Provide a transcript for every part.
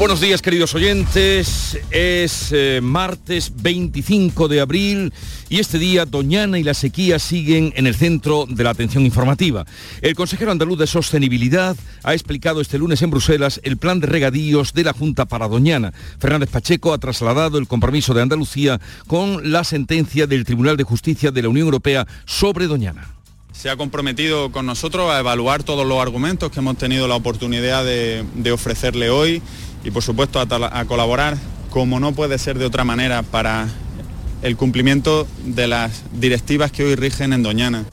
Buenos días queridos oyentes, es eh, martes 25 de abril y este día Doñana y la sequía siguen en el centro de la atención informativa. El consejero andaluz de Sostenibilidad ha explicado este lunes en Bruselas el plan de regadíos de la Junta para Doñana. Fernández Pacheco ha trasladado el compromiso de Andalucía con la sentencia del Tribunal de Justicia de la Unión Europea sobre Doñana se ha comprometido con nosotros a evaluar todos los argumentos que hemos tenido la oportunidad de, de ofrecerle hoy y por supuesto a, colaborar como no puede ser de otra manera para el cumplimiento de las directivas que hoy rigen en Doñana.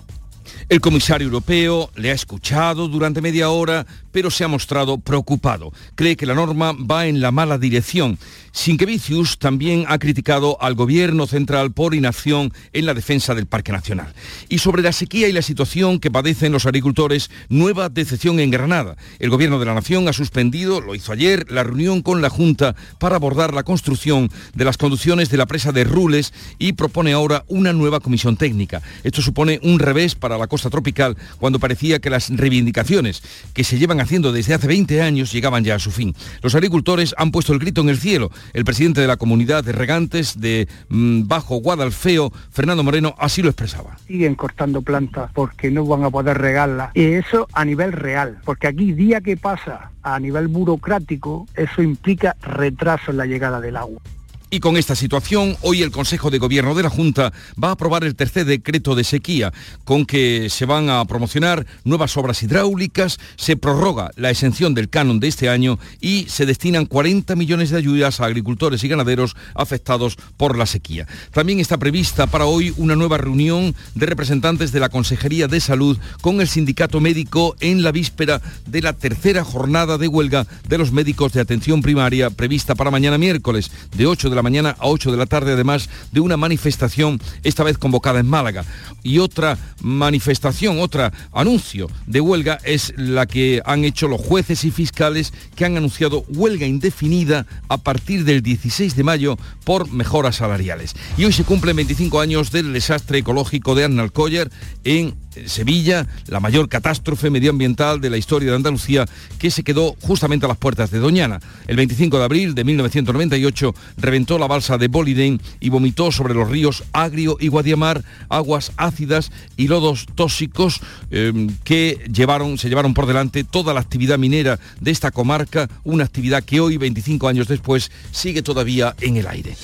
El comisario europeo le ha escuchado durante media hora, pero se ha mostrado preocupado. Cree que la norma va en la mala dirección. Sinkevicius también ha criticado al gobierno central por inacción en la defensa del Parque Nacional. Y sobre la sequía y la situación que padecen los agricultores, nueva decepción en Granada. El gobierno de la nación ha suspendido, lo hizo ayer, la reunión con la Junta para abordar la construcción de las conducciones de la presa de Rules y propone ahora una nueva comisión técnica. Esto supone un revés para la tropical cuando parecía que las reivindicaciones que se llevan haciendo desde hace 20 años llegaban ya a su fin. Los agricultores han puesto el grito en el cielo. El presidente de la comunidad de regantes de mm, Bajo Guadalfeo, Fernando Moreno, así lo expresaba. Siguen cortando plantas porque no van a poder regarlas. Y eso a nivel real, porque aquí día que pasa a nivel burocrático, eso implica retraso en la llegada del agua. Y con esta situación, hoy el Consejo de Gobierno de la Junta va a aprobar el tercer decreto de sequía, con que se van a promocionar nuevas obras hidráulicas, se prorroga la exención del canon de este año y se destinan 40 millones de ayudas a agricultores y ganaderos afectados por la sequía. También está prevista para hoy una nueva reunión de representantes de la Consejería de Salud con el sindicato médico en la víspera de la tercera jornada de huelga de los médicos de atención primaria prevista para mañana miércoles de 8 de la mañana a 8 de la tarde, además de una manifestación, esta vez convocada en Málaga. Y otra manifestación, otro anuncio de huelga es la que han hecho los jueces y fiscales que han anunciado huelga indefinida a partir del 16 de mayo por mejoras salariales. Y hoy se cumplen 25 años del desastre ecológico de Annalcoyer en Sevilla, la mayor catástrofe medioambiental de la historia de Andalucía, que se quedó justamente a las puertas de Doñana. El 25 de abril de 1998 reventó la balsa de Boliden y vomitó sobre los ríos Agrio y Guadiamar aguas ácidas y lodos tóxicos em, que llevaron, se llevaron por delante toda la actividad minera de esta comarca, una actividad que hoy, 25 años después, sigue todavía en el aire.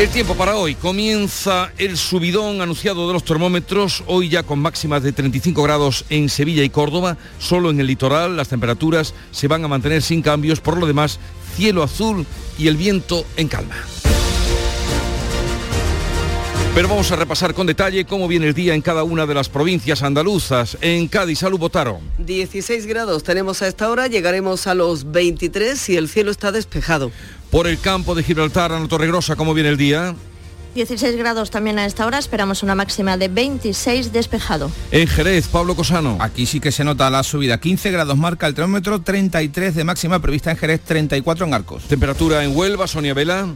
El tiempo para hoy. Comienza el subidón anunciado de los termómetros, hoy ya con máximas de 35 grados en Sevilla y Córdoba. Solo en el litoral las temperaturas se van a mantener sin cambios. Por lo demás, cielo azul y el viento en calma. Pero vamos a repasar con detalle cómo viene el día en cada una de las provincias andaluzas. En Cádiz, salud votaron. 16 grados tenemos a esta hora, llegaremos a los 23 y el cielo está despejado. Por el campo de Gibraltar, a Torregrosa, ¿cómo viene el día? 16 grados también a esta hora, esperamos una máxima de 26 despejado. En Jerez, Pablo Cosano. Aquí sí que se nota la subida, 15 grados marca el termómetro, 33 de máxima prevista en Jerez, 34 en Arcos. Temperatura en Huelva, Sonia Vela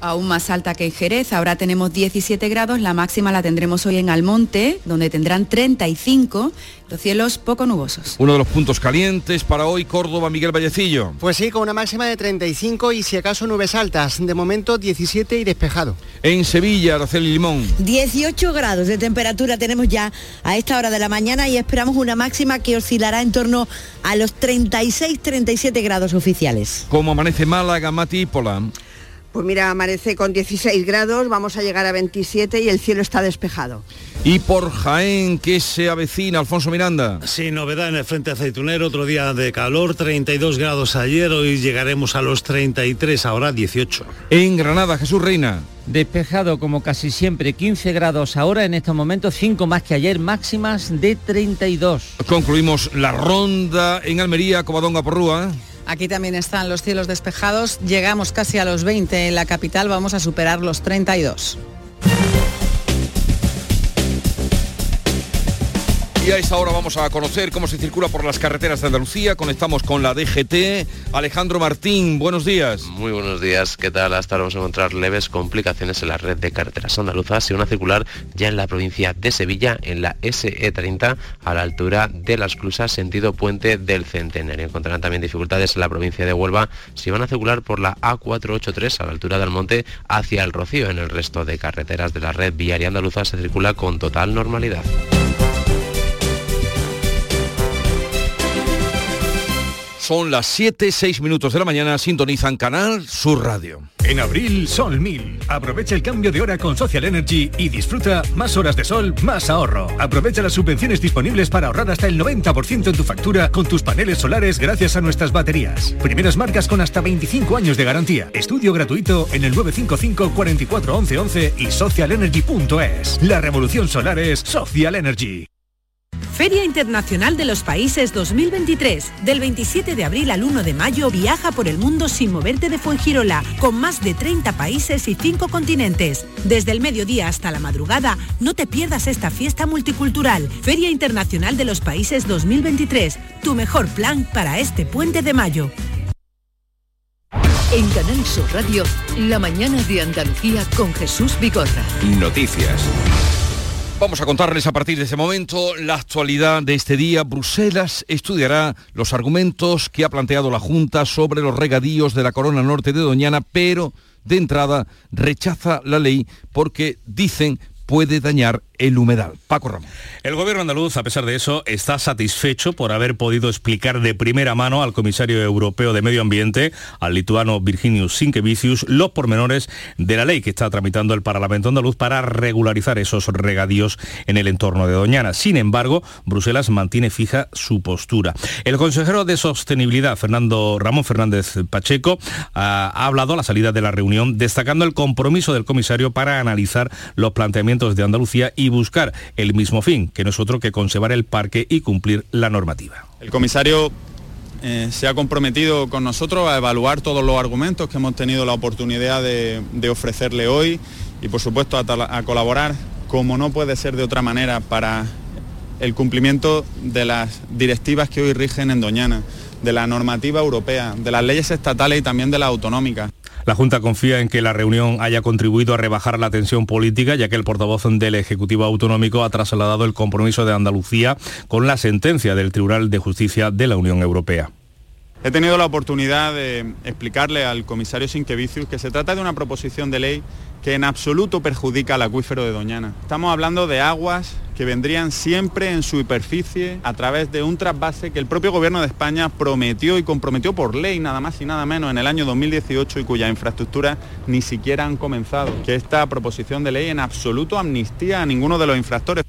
aún más alta que en Jerez. Ahora tenemos 17 grados, la máxima la tendremos hoy en Almonte, donde tendrán 35, los cielos poco nubosos. Uno de los puntos calientes para hoy, Córdoba, Miguel Vallecillo. Pues sí, con una máxima de 35 y si acaso nubes altas, de momento 17 y despejado. En Sevilla, Araceli Limón. 18 grados de temperatura tenemos ya a esta hora de la mañana y esperamos una máxima que oscilará en torno a los 36-37 grados oficiales. Como amanece Málaga, Mati Pola. Pues mira, amanece con 16 grados, vamos a llegar a 27 y el cielo está despejado. Y por Jaén, ¿qué se avecina, Alfonso Miranda? Sí, novedad en el frente aceitunero, otro día de calor, 32 grados ayer, hoy llegaremos a los 33, ahora 18. En Granada, Jesús Reina. Despejado como casi siempre, 15 grados ahora, en estos momentos 5 más que ayer, máximas de 32. Concluimos la ronda en Almería, Covadonga Porrúa. Aquí también están los cielos despejados. Llegamos casi a los 20 en la capital, vamos a superar los 32. Y a vamos a conocer cómo se circula por las carreteras de Andalucía. Conectamos con la DGT. Alejandro Martín, buenos días. Muy buenos días. ¿Qué tal? Hasta ahora vamos a encontrar leves complicaciones en la red de carreteras andaluzas y una circular ya en la provincia de Sevilla, en la SE30, a la altura de las Clusas, sentido Puente del Centenario. Encontrarán también dificultades en la provincia de Huelva si van a circular por la A483 a la altura del monte hacia el Rocío. En el resto de carreteras de la red viaria andaluza se circula con total normalidad. Son las 7, 6 minutos de la mañana, sintonizan Canal Sur Radio. En abril, Sol 1000. Aprovecha el cambio de hora con Social Energy y disfruta más horas de sol, más ahorro. Aprovecha las subvenciones disponibles para ahorrar hasta el 90% en tu factura con tus paneles solares gracias a nuestras baterías. Primeras marcas con hasta 25 años de garantía. Estudio gratuito en el 955 44 11 11 y socialenergy.es. La revolución solar es Social Energy. Feria Internacional de los Países 2023. Del 27 de abril al 1 de mayo viaja por el mundo sin moverte de Fuengirola, con más de 30 países y 5 continentes. Desde el mediodía hasta la madrugada, no te pierdas esta fiesta multicultural. Feria Internacional de los Países 2023. Tu mejor plan para este puente de mayo. En Canal Sur Radio, la mañana de Andalucía con Jesús Bigorra. Noticias. Vamos a contarles a partir de ese momento la actualidad de este día. Bruselas estudiará los argumentos que ha planteado la Junta sobre los regadíos de la Corona Norte de Doñana, pero de entrada rechaza la ley porque dicen puede dañar el humedal. Paco Ramón. El gobierno andaluz, a pesar de eso, está satisfecho por haber podido explicar de primera mano al comisario europeo de Medio Ambiente, al lituano Virginius Sinkevicius, los pormenores de la ley que está tramitando el Parlamento andaluz para regularizar esos regadíos en el entorno de Doñana. Sin embargo, Bruselas mantiene fija su postura. El consejero de Sostenibilidad, Fernando Ramón Fernández Pacheco, ha hablado a la salida de la reunión destacando el compromiso del comisario para analizar los planteamientos de Andalucía y buscar el mismo fin, que no es otro que conservar el parque y cumplir la normativa. El comisario eh, se ha comprometido con nosotros a evaluar todos los argumentos que hemos tenido la oportunidad de, ofrecerle hoy y por supuesto a, a, colaborar como no puede ser de otra manera para el cumplimiento de las directivas que hoy rigen en Doñana, de la normativa europea, de las leyes estatales y también de las autonómicas. La Junta confía en que la reunión haya contribuido a rebajar la tensión política, ya que el portavoz del Ejecutivo Autonómico ha trasladado el compromiso de Andalucía con la sentencia del Tribunal de Justicia de la Unión Europea. He tenido la oportunidad de explicarle al comisario Sinquevicius que se trata de una proposición de ley que en absoluto perjudica al acuífero de Doñana. Estamos hablando de aguas que vendrían siempre en su superficie a través de un trasvase que el propio gobierno de España prometió y comprometió por ley nada más y nada menos en el año 2018 y cuya infraestructura ni siquiera han comenzado. Que esta proposición de ley en absoluto amnistía a ninguno de los infractores.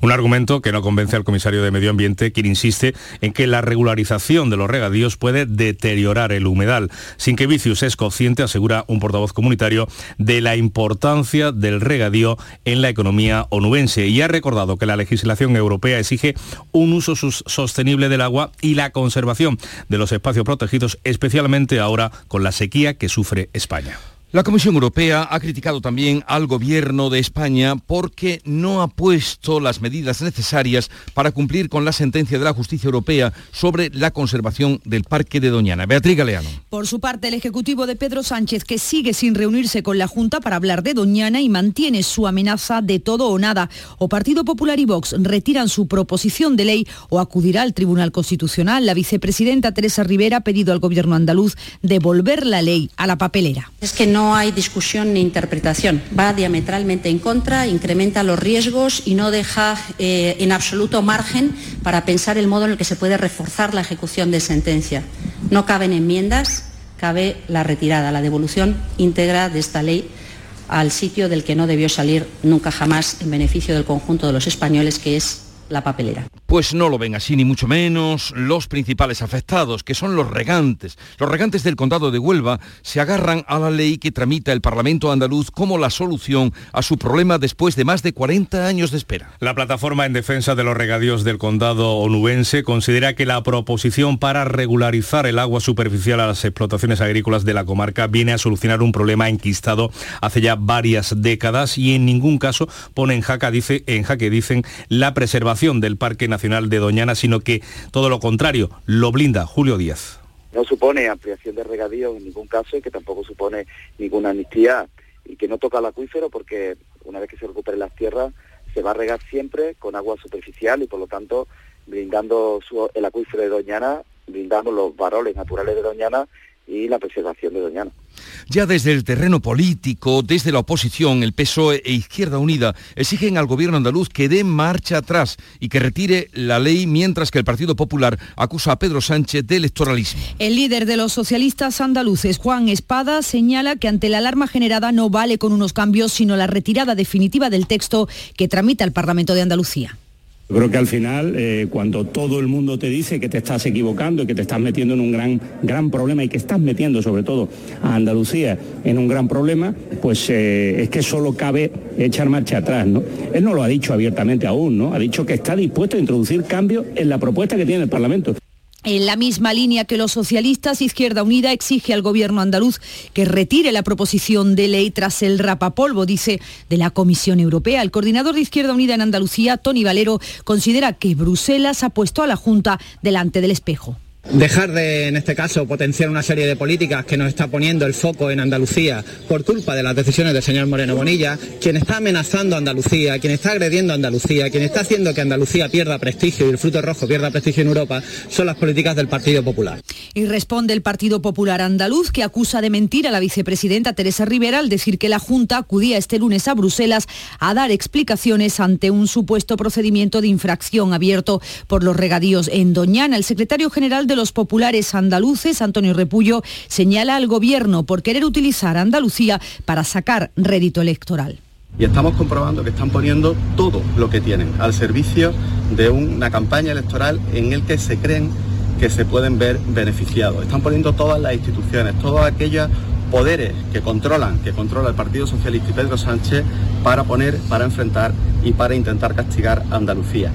Un argumento que no convence al comisario de Medio Ambiente, quien insiste en que la regularización de los regadíos puede deteriorar el humedal. Sin que Vicius es consciente, asegura un portavoz comunitario, de la importancia del regadío en la economía onubense y ha recordado que la legislación europea exige un uso sostenible del agua y la conservación de los espacios protegidos, especialmente ahora con la sequía que sufre España. La Comisión Europea ha criticado también al gobierno de España porque no ha puesto las medidas necesarias para cumplir con la sentencia de la justicia europea sobre la conservación del Parque de Doñana. Beatriz Galeano. Por su parte, el Ejecutivo de Pedro Sánchez, que sigue sin reunirse con la Junta para hablar de Doñana y mantiene su amenaza de todo o nada, o Partido Popular y Vox retiran su proposición de ley o acudirá al Tribunal Constitucional. La vicepresidenta Teresa Rivera ha pedido al gobierno andaluz devolver la ley a la papelera. Es que no no hay discusión ni interpretación. Va diametralmente en contra, incrementa los riesgos y no deja eh, en absoluto margen para pensar el modo en el que se puede reforzar la ejecución de sentencia. No caben enmiendas, cabe la retirada, la devolución íntegra de esta ley al sitio del que no debió salir nunca jamás en beneficio del conjunto de los españoles, que es la papelera. Pues no lo ven así, ni mucho menos los principales afectados, que son los regantes. Los regantes del condado de Huelva se agarran a la ley que tramita el Parlamento andaluz como la solución a su problema después de más de 40 años de espera. La plataforma en defensa de los regadíos del condado onubense considera que la proposición para regularizar el agua superficial a las explotaciones agrícolas de la comarca viene a solucionar un problema enquistado hace ya varias décadas y en ningún caso pone en jaque, dice, en jaque dicen, la preservación del Parque Nacional De Doñana, sino que todo lo contrario, lo blinda Julio Díaz. No supone ampliación de regadío en ningún caso y que tampoco supone ninguna amnistía y que no toca el acuífero porque una vez que se recuperen las tierras se va a regar siempre con agua superficial y por lo tanto brindando el acuífero de Doñana, brindando los varoles naturales de Doñana y la preservación de Doñana. Ya desde el terreno político, desde la oposición, el PSOE e Izquierda Unida exigen al gobierno andaluz que dé marcha atrás y que retire la ley, mientras que el Partido Popular acusa a Pedro Sánchez de electoralismo. El líder de los socialistas andaluces, Juan Espada, señala que ante la alarma generada no vale con unos cambios, sino la retirada definitiva del texto que tramita el Parlamento de Andalucía. Yo creo que al final, eh, cuando todo el mundo te dice que te estás equivocando y que te estás metiendo en un gran, gran problema y que estás metiendo sobre todo a Andalucía en un gran problema, pues eh, es que solo cabe echar marcha atrás. ¿no? Él no lo ha dicho abiertamente aún, ¿no? Ha dicho que está dispuesto a introducir cambios en la propuesta que tiene el Parlamento. En la misma línea que los socialistas, Izquierda Unida exige al gobierno andaluz que retire la proposición de ley tras el rapapolvo, dice, de la Comisión Europea. El coordinador de Izquierda Unida en Andalucía, Tony Valero, considera que Bruselas ha puesto a la Junta delante del espejo. Dejar de, en este caso, potenciar una serie de políticas que nos está poniendo el foco en Andalucía por culpa de las decisiones del señor Moreno Bonilla, quien está amenazando a Andalucía, quien está agrediendo a Andalucía, quien está haciendo que Andalucía pierda prestigio y el fruto rojo pierda prestigio en Europa, son las políticas del Partido Popular. Y responde el Partido Popular andaluz, que acusa de mentir a la vicepresidenta Teresa Rivera al decir que la Junta acudía este lunes a Bruselas a dar explicaciones ante un supuesto procedimiento de infracción abierto por los regadíos en Doñana. El secretario general de los populares andaluces, Antonio Repullo, señala al gobierno por querer utilizar Andalucía para sacar rédito electoral. Y estamos comprobando que están poniendo todo lo que tienen al servicio de una campaña electoral en el que se creen que se pueden ver beneficiados. Están poniendo todas las instituciones, todos aquellos poderes que controlan, que controla el Partido Socialista y Pedro Sánchez para poner, para enfrentar y para intentar castigar a Andalucía.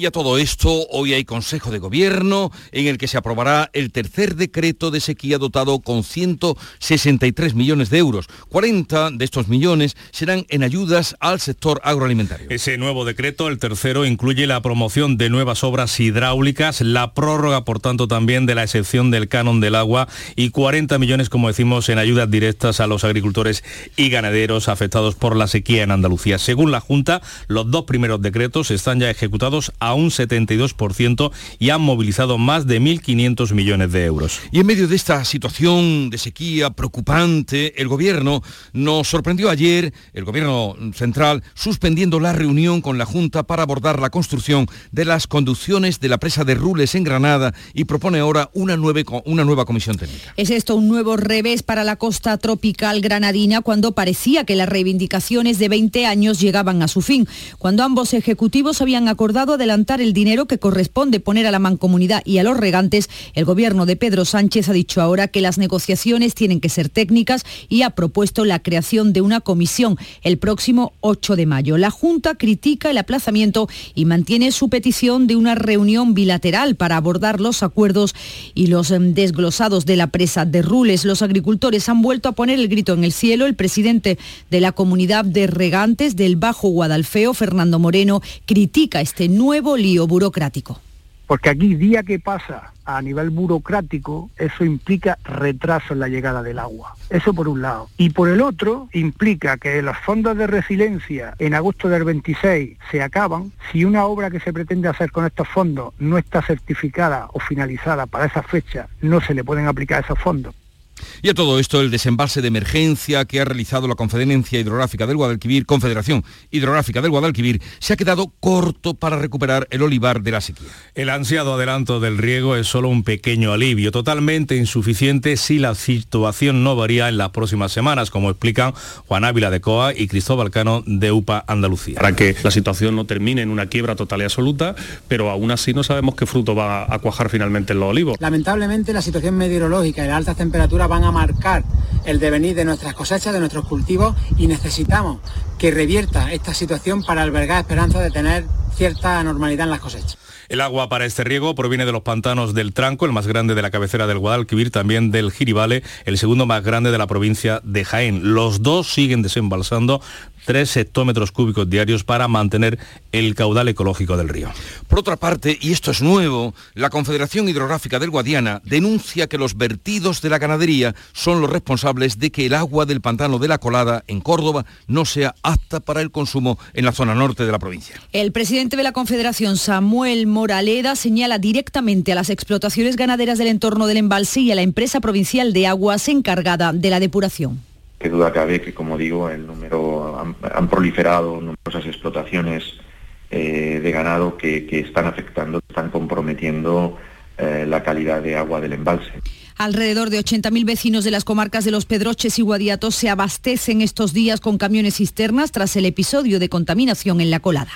Y a todo esto, hoy hay Consejo de Gobierno en el que se aprobará el tercer decreto de sequía dotado con 163 millones de euros. 40 de estos millones serán en ayudas al sector agroalimentario. Ese nuevo decreto, el tercero, incluye la promoción de nuevas obras hidráulicas, la prórroga, por tanto, también de la excepción del canon del agua y 40 millones, como decimos, en ayudas directas a los agricultores y ganaderos afectados por la sequía en Andalucía. Según la Junta, los dos primeros decretos están ya ejecutados a un 72% y han movilizado más de 1.500 millones de euros. Y en medio de esta situación de sequía preocupante, el gobierno nos sorprendió ayer, el gobierno central, suspendiendo la reunión con la Junta para abordar la construcción de las conducciones de la presa de Rules en Granada y propone ahora una, nueve, una nueva comisión técnica. ¿Es esto un nuevo revés para la costa tropical granadina cuando parecía que las reivindicaciones de 20 años llegaban a su fin? Cuando ambos ejecutivos habían acordado adelantar el dinero que corresponde poner a la mancomunidad y a los regantes, el gobierno de Pedro Sánchez ha dicho ahora que las negociaciones tienen que ser técnicas y ha propuesto la creación de una comisión el próximo 8 de mayo. La Junta critica el aplazamiento y mantiene su petición de una reunión bilateral para abordar los acuerdos y los em, desglosados de la presa de Rules. Los agricultores han vuelto a poner el grito en el cielo. El presidente de la comunidad de regantes del Bajo Guadalfeo, Fernando Moreno, critica este nuevo lío burocrático. Porque aquí día que pasa a nivel burocrático, eso implica retraso en la llegada del agua. Eso por un lado. Y por el otro, implica que los fondos de resiliencia en agosto del 26 se acaban. Si una obra que se pretende hacer con estos fondos no está certificada o finalizada para esa fecha, no se le pueden aplicar esos fondos. Y a todo esto, el desembalse de emergencia que ha realizado la Conferencia Hidrográfica del Guadalquivir, Confederación Hidrográfica del Guadalquivir, se ha quedado corto para recuperar el olivar de la sequía. El ansiado adelanto del riego es solo un pequeño alivio, totalmente insuficiente si la situación no varía en las próximas semanas, como explican Juan Ávila de COA y Cristóbal Cano de UPA Andalucía. Para que la situación no termine en una quiebra total y absoluta, pero aún así no sabemos qué fruto va a cuajar finalmente en los olivos. Lamentablemente la situación meteorológica y las altas temperaturas van a marcar el devenir de nuestras cosechas, de nuestros cultivos y necesitamos que revierta esta situación para albergar esperanza de tener cierta normalidad en las cosechas. El agua para este riego proviene de los pantanos del Tranco, el más grande de la cabecera del Guadalquivir, también del Giribale, el segundo más grande de la provincia de Jaén. Los dos siguen desembalsando 3 hectómetros cúbicos diarios para mantener el caudal ecológico del río. Por otra parte, y esto es nuevo, la Confederación Hidrográfica del Guadiana denuncia que los vertidos de la ganadería son los responsables de que el agua del pantano de la Colada en Córdoba no sea apta para el consumo en la zona norte de la provincia. El presidente de la Confederación, Samuel Moraleda, señala directamente a las explotaciones ganaderas del entorno del embalse y a la empresa provincial de aguas encargada de la depuración. Que duda cabe que, como digo, el número han, proliferado numerosas explotaciones eh, de ganado que, que, están afectando, están comprometiendo eh, la calidad de agua del embalse. Alrededor de 80.000 vecinos de las comarcas de Los Pedroches y Guadiatos se abastecen estos días con camiones cisternas tras el episodio de contaminación en la colada.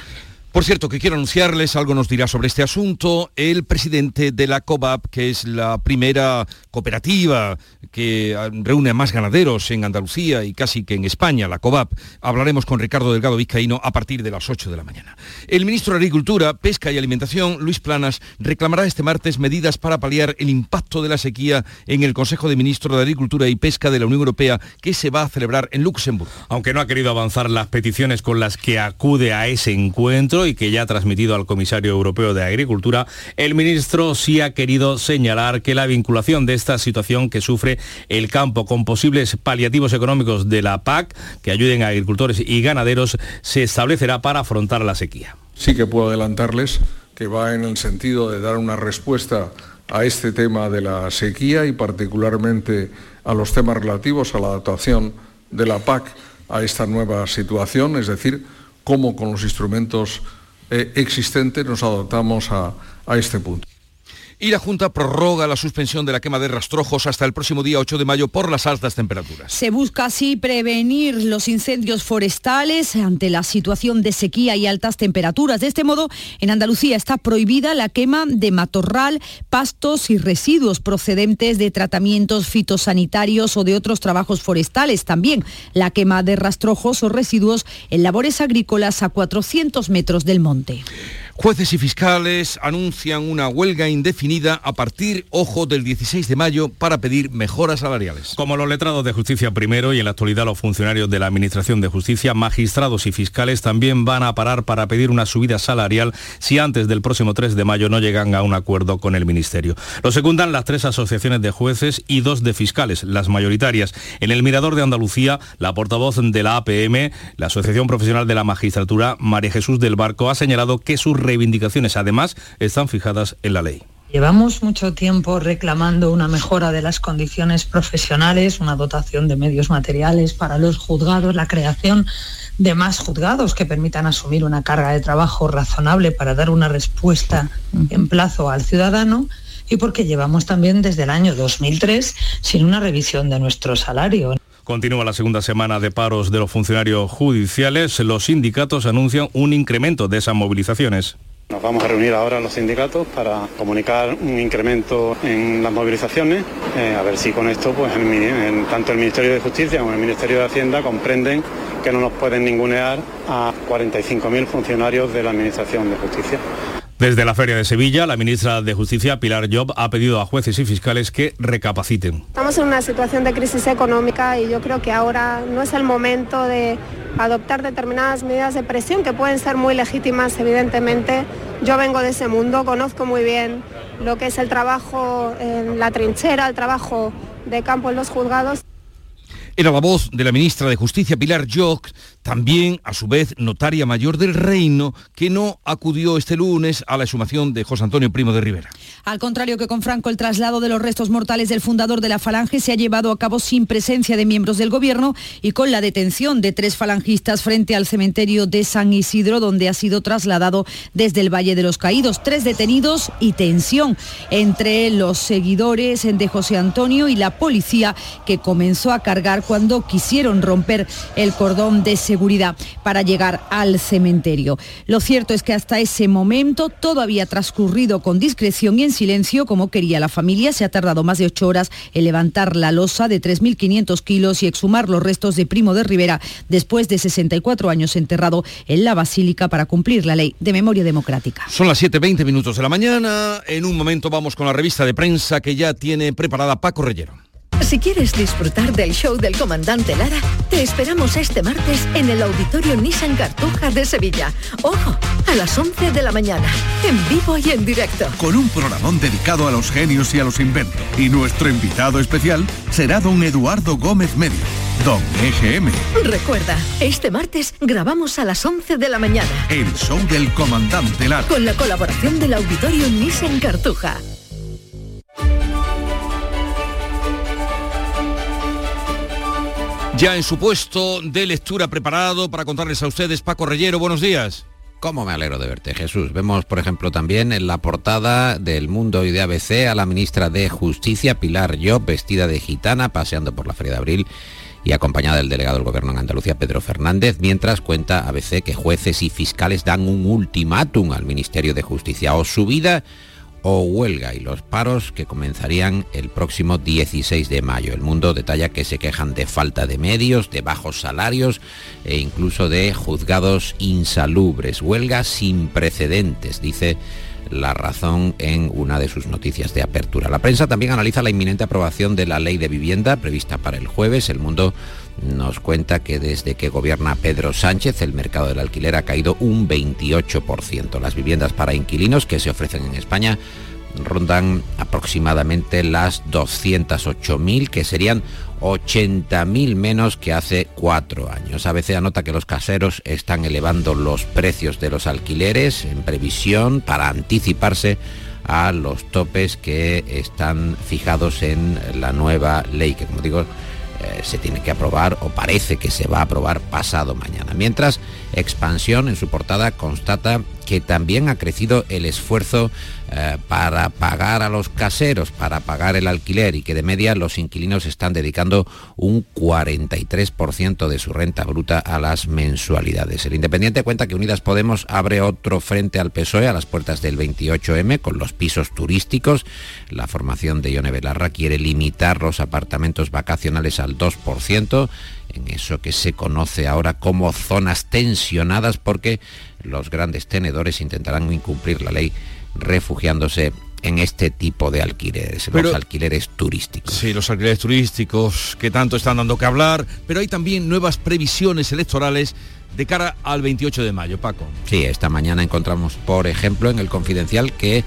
Por cierto, que quiero anunciarles, algo nos dirá sobre este asunto, el presidente de la COBAP, que es la primera cooperativa que ah, reúne a más ganaderos en Andalucía y casi que en España, la COBAP. Hablaremos con Ricardo Delgado Vizcaíno a partir de las 8 de la mañana. El ministro de Agricultura, Pesca y Alimentación, Luis Planas, reclamará este martes medidas para paliar el impacto de la sequía en el Consejo de Ministros de Agricultura y Pesca de la Unión Europea que se va a celebrar en Luxemburgo. Aunque no ha querido avanzar las peticiones con las que acude a ese encuentro, y que ya ha transmitido al comisario europeo de Agricultura, el ministro sí ha querido señalar que la vinculación de esta situación que sufre el campo con posibles paliativos económicos de la PAC que ayuden a agricultores y ganaderos se establecerá para afrontar la sequía. Sí que puedo adelantarles que va en el sentido de dar una respuesta a este tema de la sequía y particularmente a los temas relativos a la adaptación de la PAC a esta nueva situación, es decir, cómo con los instrumentos eh, existentes nos adaptamos a, a este punto. Y la Junta prorroga la suspensión de la quema de rastrojos hasta el próximo día 8 de mayo por las altas temperaturas. Se busca así prevenir los incendios forestales ante la situación de sequía y altas temperaturas. De este modo, en Andalucía está prohibida la quema de matorral, pastos y residuos procedentes de tratamientos fitosanitarios o de otros trabajos forestales. También la quema de rastrojos o residuos en labores agrícolas a 400 metros del monte. Jueces y fiscales anuncian una huelga indefinida a partir, ojo, del 16 de mayo para pedir mejoras salariales. Como los letrados de justicia primero y en la actualidad los funcionarios de la Administración de Justicia, magistrados y fiscales también van a parar para pedir una subida salarial si antes del próximo 3 de mayo no llegan a un acuerdo con el Ministerio. Lo secundan las tres asociaciones de jueces y dos de fiscales, las mayoritarias. En el Mirador de Andalucía, la portavoz de la APM, la Asociación Profesional de la Magistratura, María Jesús del Barco, ha señalado que sus reivindicaciones además están fijadas en la ley. Llevamos mucho tiempo reclamando una mejora de las condiciones profesionales, una dotación de medios materiales para los juzgados, la creación de más juzgados que permitan asumir una carga de trabajo razonable para dar una respuesta en plazo al ciudadano y porque llevamos también desde el año 2003 sin una revisión de nuestro salario. Continúa la segunda semana de paros de los funcionarios judiciales. Los sindicatos anuncian un incremento de esas movilizaciones. Nos vamos a reunir ahora los sindicatos para comunicar un incremento en las movilizaciones, eh, a ver si con esto pues, tanto el Ministerio de Justicia como el Ministerio de Hacienda comprenden que no nos pueden ningunear a 45.000 funcionarios de la Administración de Justicia. Desde la Feria de Sevilla, la ministra de Justicia, Pilar Job, ha pedido a jueces y fiscales que recapaciten. Estamos en una situación de crisis económica y yo creo que ahora no es el momento de adoptar determinadas medidas de presión que pueden ser muy legítimas, evidentemente. Yo vengo de ese mundo, conozco muy bien lo que es el trabajo en la trinchera, el trabajo de campo en los juzgados. Era la voz de la ministra de Justicia, Pilar Joc, también, a su vez, notaria mayor del reino, que no acudió este lunes a la exhumación de José Antonio Primo de Rivera. Al contrario que con Franco, el traslado de los restos mortales del fundador de la Falange se ha llevado a cabo sin presencia de miembros del gobierno y con la detención de tres falangistas frente al cementerio de San Isidro, donde ha sido trasladado desde el Valle de los Caídos. Tres detenidos y tensión entre los seguidores de José Antonio y la policía, que comenzó a cargar cuando quisieron romper el cordón de seguridad seguridad para llegar al cementerio. Lo cierto es que hasta ese momento todo había transcurrido con discreción y en silencio como quería la familia. Se ha tardado más de ocho horas en levantar la losa de 3.500 kilos y exhumar los restos de Primo de Rivera después de 64 años enterrado en la Basílica para cumplir la ley de memoria democrática. Son las 7.20 minutos de la mañana. En un momento vamos con la revista de prensa que ya tiene preparada Paco Rellero. Si quieres disfrutar del show del comandante Lara, te esperamos este martes en el Auditorio Nissan Cartuja de Sevilla. Ojo, a las 11 de la mañana, en vivo y en directo. Con un programón dedicado a los genios y a los inventos. Y nuestro invitado especial será don Eduardo Gómez Medio, don EGM. Recuerda, este martes grabamos a las 11 de la mañana. El show del comandante Lara. Con la colaboración del Auditorio Nissan Cartuja. Ya en su puesto de lectura preparado para contarles a ustedes, Paco Reyero, buenos días. ¿Cómo me alegro de verte, Jesús? Vemos, por ejemplo, también en la portada del Mundo y de ABC a la ministra de Justicia, Pilar Job, vestida de gitana, paseando por la Feria de Abril y acompañada del delegado del Gobierno en Andalucía, Pedro Fernández, mientras cuenta ABC que jueces y fiscales dan un ultimátum al Ministerio de Justicia o su vida o huelga y los paros que comenzarían el próximo 16 de mayo. El mundo detalla que se quejan de falta de medios, de bajos salarios e incluso de juzgados insalubres. Huelga sin precedentes, dice la razón en una de sus noticias de apertura. La prensa también analiza la inminente aprobación de la ley de vivienda prevista para el jueves. El mundo nos cuenta que desde que gobierna Pedro Sánchez el mercado del alquiler ha caído un 28%. Las viviendas para inquilinos que se ofrecen en España rondan aproximadamente las 208.000, que serían 80.000 menos que hace cuatro años. A veces anota que los caseros están elevando los precios de los alquileres en previsión para anticiparse a los topes que están fijados en la nueva ley, que como digo, eh, se tiene que aprobar o parece que se va a aprobar pasado mañana. Mientras, Expansión en su portada constata que también ha crecido el esfuerzo eh, para pagar a los caseros, para pagar el alquiler y que de media los inquilinos están dedicando un 43% de su renta bruta a las mensualidades. El Independiente cuenta que Unidas Podemos abre otro frente al PSOE a las puertas del 28M con los pisos turísticos. La formación de Ione Belarra quiere limitar los apartamentos vacacionales al 2% en eso que se conoce ahora como zonas tensionadas porque los grandes tenedores intentarán incumplir la ley refugiándose en este tipo de alquileres, los alquileres turísticos. Sí, los alquileres turísticos que tanto están dando que hablar, pero hay también nuevas previsiones electorales de cara al 28 de mayo, Paco. Sí, esta mañana encontramos, por ejemplo, en el Confidencial que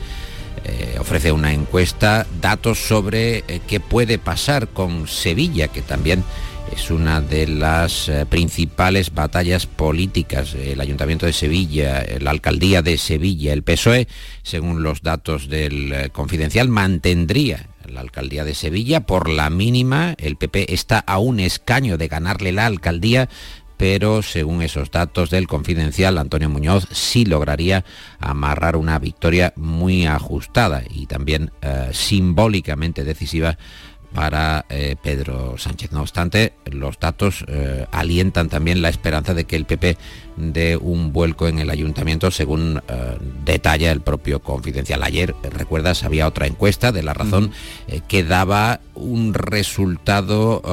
eh, ofrece una encuesta datos sobre eh, qué puede pasar con Sevilla, que también es una de las eh, principales batallas políticas. El Ayuntamiento de Sevilla, la Alcaldía de Sevilla, el PSOE, según los datos del eh, Confidencial, mantendría la alcaldía de Sevilla por la mínima. El PP está a un escaño de ganarle la alcaldía, pero según esos datos del confidencial, Antonio Muñoz sí lograría amarrar una victoria muy ajustada y también eh, simbólicamente decisiva para eh, Pedro Sánchez. No obstante, los datos eh, alientan también la esperanza de que el PP dé un vuelco en el ayuntamiento, según eh, detalla el propio confidencial. Ayer, recuerdas, había otra encuesta de La Razón que daba un resultado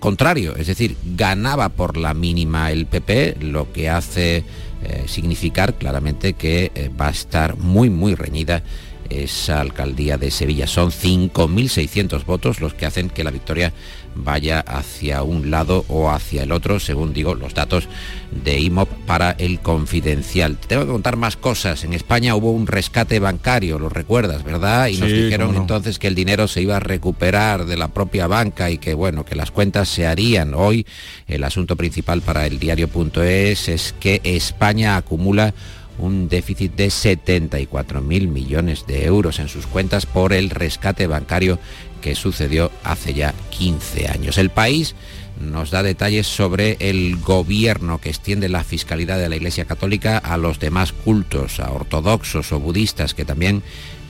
contrario, es decir, ganaba por la mínima el PP, lo que hace significar claramente que va a estar muy, muy reñida esa alcaldía de Sevilla. Son 5.600 votos los que hacen que la victoria vaya hacia un lado o hacia el otro, según digo los datos de IMOP para el confidencial. tengo que contar más cosas. En España hubo un rescate bancario, lo recuerdas, ¿verdad? Y nos dijeron entonces que el dinero se iba a recuperar de la propia banca y que bueno, que las cuentas se harían. Hoy el asunto principal para el diario.es es que España acumula un déficit de 74.000 millones de euros en sus cuentas por el rescate bancario que sucedió hace ya 15 años. El país nos da detalles sobre el gobierno que extiende la fiscalidad de la Iglesia Católica a los demás cultos, a ortodoxos o budistas que también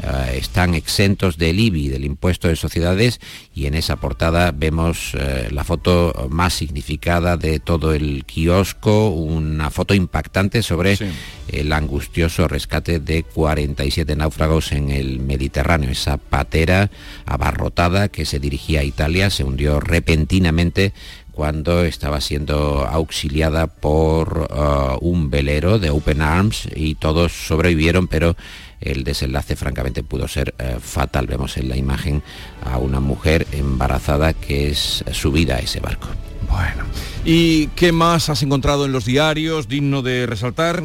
eh, están exentos del IBI, del impuesto de sociedades, y en esa portada vemos eh, la foto más significada de todo el kiosco, una foto impactante sobre el angustioso rescate de 47 náufragos en el Mediterráneo. Esa patera abarrotada que se dirigía a Italia se hundió repentinamente cuando estaba siendo auxiliada por uh, un velero de Open Arms y todos sobrevivieron, pero el desenlace francamente pudo ser uh, fatal. Vemos en la imagen a una mujer embarazada que es subida a ese barco. Bueno, ¿y qué más has encontrado en los diarios digno de resaltar?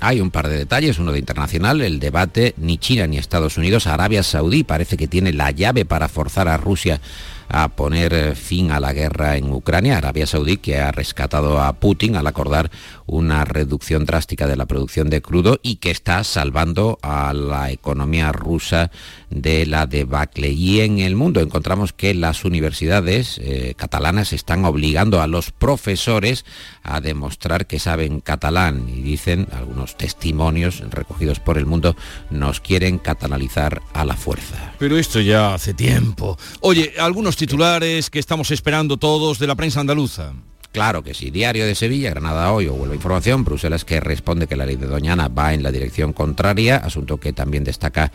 Hay un par de detalles, uno de internacional, el debate ni China ni Estados Unidos, Arabia Saudí parece que tiene la llave para forzar a Rusia a poner eh, fin a la guerra en Ucrania. Arabia Saudí que ha rescatado a Putin al acordar una reducción drástica de la producción de crudo y que está salvando a la economía rusa de la debacle. Y en el mundo encontramos que las universidades eh, catalanas están obligando a los profesores a demostrar que saben catalán y dicen algunos testimonios recogidos por el mundo nos quieren catalanizar a la fuerza. Pero esto ya hace tiempo. Oye, algunos titulares que estamos esperando todos de la prensa andaluza. Claro que sí. Diario de Sevilla, Granada hoy o vuelve información. Bruselas que responde que la ley de Doñana va en la dirección contraria, asunto que también destaca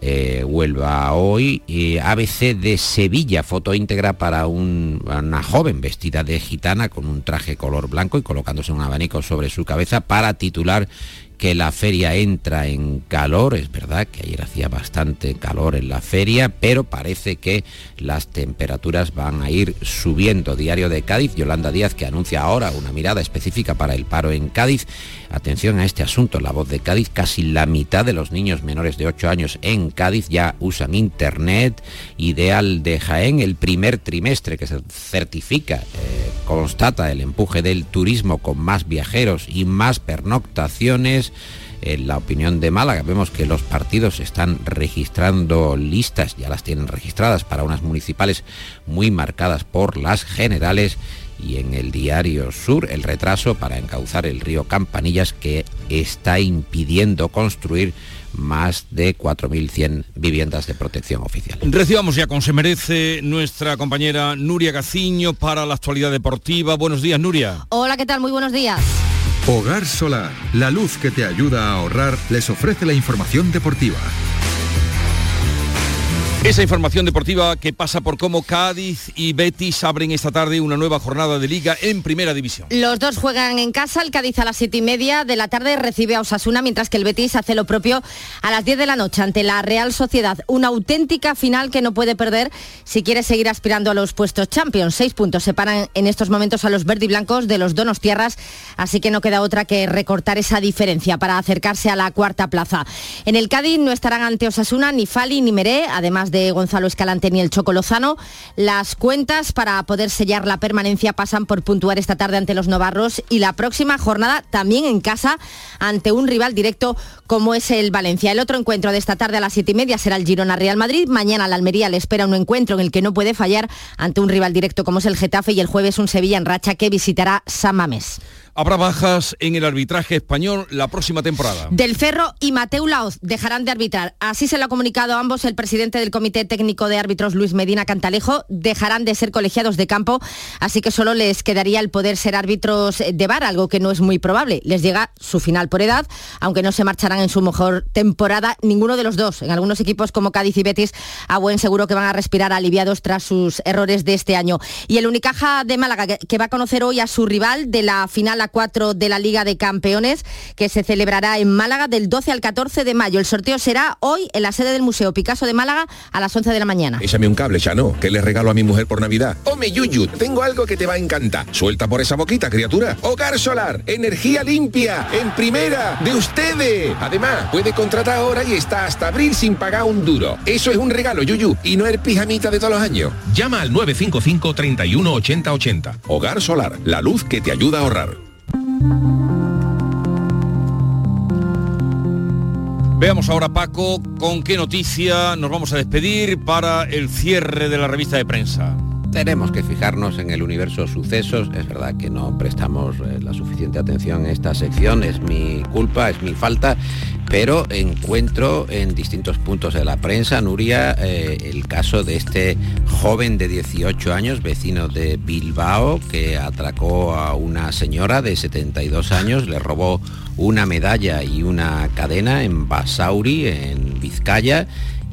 eh, Huelva hoy. ABC de Sevilla, foto íntegra para una joven vestida de gitana con un traje color blanco y colocándose un abanico sobre su cabeza para titular que la feria entra en calor, es verdad que ayer hacía bastante calor en la feria, pero parece que las temperaturas van a ir subiendo. Diario de Cádiz, Yolanda Díaz que anuncia ahora una mirada específica para el paro en Cádiz. Atención a este asunto, la voz de Cádiz, casi la mitad de los niños menores de 8 años en Cádiz ya usan Internet. Ideal de Jaén, el primer trimestre que se certifica, eh, constata el empuje del turismo con más viajeros y más pernoctaciones en la opinión de Málaga. Vemos que los partidos están registrando listas, ya las tienen registradas para unas municipales muy marcadas por las generales y en el diario Sur el retraso para encauzar el río Campanillas que está impidiendo construir más de 4.100 viviendas de protección oficial. Recibamos ya con se merece nuestra compañera Nuria Gaciño para la actualidad deportiva. Buenos días, Nuria. Hola, ¿qué tal? Muy buenos días. Hogar Solar, la luz que te ayuda a ahorrar, les ofrece la información deportiva. Esa información deportiva que pasa por cómo Cádiz y Betis abren esta tarde una nueva jornada de liga en primera división. Los dos juegan en casa, el Cádiz a las siete y media de la tarde recibe a Osasuna, mientras que el Betis hace lo propio a las 10 de la noche ante la Real Sociedad. Una auténtica final que no puede perder si quiere seguir aspirando a los puestos Champions. Seis puntos separan en estos momentos a los verdiblancos de los donos tierras, así que no queda otra que recortar esa diferencia para acercarse a la cuarta plaza. En el Cádiz no estarán ante Osasuna ni Fali ni Meré, además de Gonzalo Escalante ni el Choco Lozano. Las cuentas para poder sellar la permanencia pasan por puntuar esta tarde ante los Novarros y la próxima jornada también en casa ante un rival directo como es el Valencia. El otro encuentro de esta tarde a las siete y media será el Girona Real Madrid. Mañana la Almería le espera un encuentro en el que no puede fallar ante un rival directo como es el Getafe y el jueves un Sevilla en racha que visitará San. Habrá bajas en el arbitraje español la próxima temporada. Del Ferro y Mateu Laoz dejarán de arbitrar. Así se lo ha comunicado a ambos el presidente del Comité Técnico de Árbitros, Luis Medina Cantalejo. Dejarán de ser colegiados de campo, así que solo les quedaría el poder ser árbitros de bar, algo que no es muy probable. Les llega su final por edad, aunque no se marcharán en su mejor temporada ninguno de los dos. En algunos equipos como Cádiz y Betis, a buen seguro que van a respirar aliviados tras sus errores de este año. Y el Unicaja de Málaga, que va a conocer hoy a su rival de la final 4 de la Liga de Campeones, que se celebrará en Málaga del 12 al 14 de mayo. El sorteo será hoy en la sede del Museo Picasso de Málaga a las 11 de la mañana. Échame un cable, ya no, que le regalo a mi mujer por Navidad. Ome Yuyu, tengo algo que te va a encantar. Suelta por esa boquita, criatura. Hogar Solar, energía limpia, en primera, de ustedes. Además, puede contratar ahora y está hasta abril sin pagar un duro. Eso es un regalo, Yuyu, y no el pijamita de todos los años. Llama al 955 31 80 80. Hogar Solar, la luz que te ayuda a ahorrar. Veamos ahora, Paco, con qué noticia nos vamos a despedir para el cierre de la revista de prensa. Tenemos que fijarnos en el universo sucesos. Es verdad que no prestamos eh, la suficiente atención a esta sección. Es mi culpa, es mi falta. Pero encuentro en distintos puntos de la prensa, Nuria, eh, el caso de este joven de 18 años, vecino de Bilbao, que atracó a una señora de 72 años, le robó una medalla y una cadena en Basauri, en Vizcaya,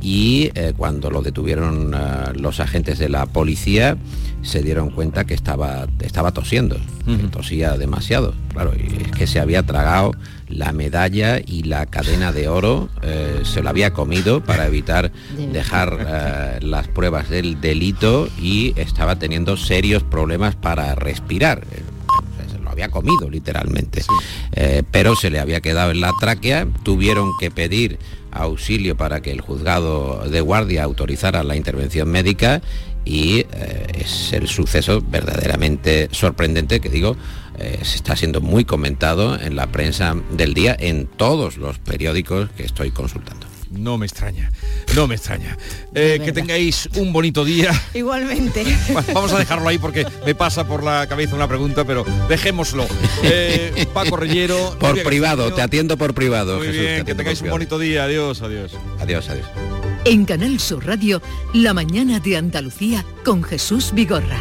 y eh, cuando lo detuvieron eh, los agentes de la policía se dieron cuenta que estaba, estaba tosiendo, que tosía demasiado. Claro, y es que se había tragado la medalla y la cadena de oro, eh, se lo había comido para evitar dejar las pruebas del delito y estaba teniendo serios problemas para respirar. Se lo había comido literalmente, Eh, pero se le había quedado en la tráquea, tuvieron que pedir auxilio para que el juzgado de guardia autorizara la intervención médica y eh, es el suceso verdaderamente sorprendente que digo, eh, se está siendo muy comentado en la prensa del día, en todos los periódicos que estoy consultando. No me extraña, no me extraña. Eh, que tengáis un bonito día. Igualmente. Bueno, vamos a dejarlo ahí porque me pasa por la cabeza una pregunta, pero dejémoslo. Eh, Paco Reyero. Por Nuria privado, Castillo. te atiendo por privado. Muy Jesús, bien, te que tengáis un bonito día. Adiós, adiós. Adiós, adiós. En Canal Sur Radio, La mañana de Andalucía con Jesús Vigorra.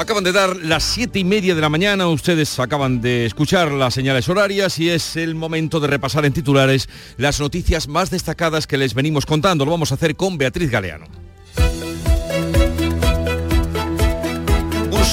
Acaban de dar las siete y media de la mañana, ustedes acaban de escuchar las señales horarias y es el momento de repasar en titulares las noticias más destacadas que les venimos contando. Lo vamos a hacer con Beatriz Galeano.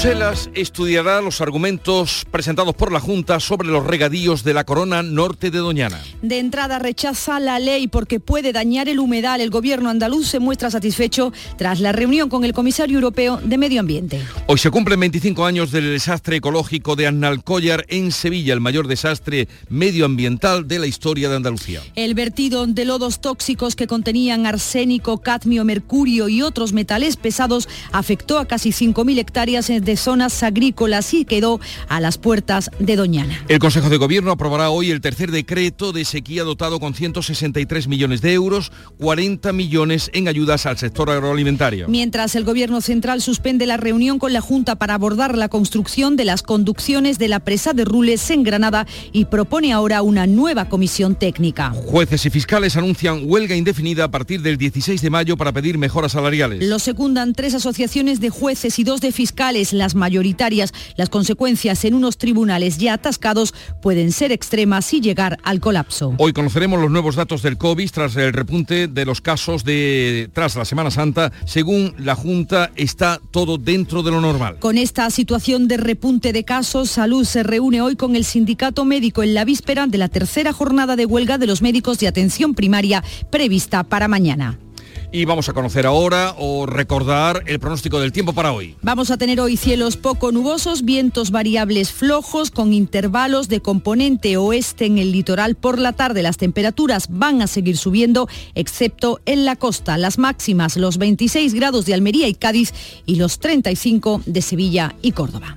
Bruselas estudiará los argumentos presentados por la Junta sobre los regadíos de la corona norte de Doñana. De entrada rechaza la ley porque puede dañar el humedal. El gobierno andaluz se muestra satisfecho tras la reunión con el comisario europeo de Medio Ambiente. Hoy se cumplen 25 años del desastre ecológico de Annalcollar en Sevilla, el mayor desastre medioambiental de la historia de Andalucía. El vertido de lodos tóxicos que contenían arsénico, cadmio, mercurio y otros metales pesados afectó a casi 5.000 hectáreas de zonas agrícolas y quedó a las puertas de Doñana. El Consejo de Gobierno aprobará hoy el tercer decreto de sequía dotado con 163 millones de euros, 40 millones en ayudas al sector agroalimentario. Mientras el Gobierno Central suspende la reunión con la Junta para abordar la construcción de las conducciones de la presa de Rules en Granada y propone ahora una nueva comisión técnica. Jueces y fiscales anuncian huelga indefinida a partir del 16 de mayo para pedir mejoras salariales. Lo secundan tres asociaciones de jueces y dos de fiscales, las mayoritarias. Las consecuencias en unos tribunales ya atascados pueden ser extremas y llegar al colapso. Hoy conoceremos los nuevos datos del COVID tras el repunte de los casos de tras la Semana Santa. Según la Junta, está todo dentro de lo normal. Con esta situación de repunte de casos, Salud se reúne hoy con el sindicato médico en la víspera de la tercera jornada de huelga de los médicos de atención primaria prevista para mañana. Y vamos a conocer ahora o recordar el pronóstico del tiempo para hoy. Vamos a tener hoy cielos poco nubosos, vientos variables flojos con intervalos de componente oeste en el litoral. Por la tarde las temperaturas van a seguir subiendo, excepto en la costa. Las máximas, los 26 grados de Almería y Cádiz y los 35 de Sevilla y Córdoba.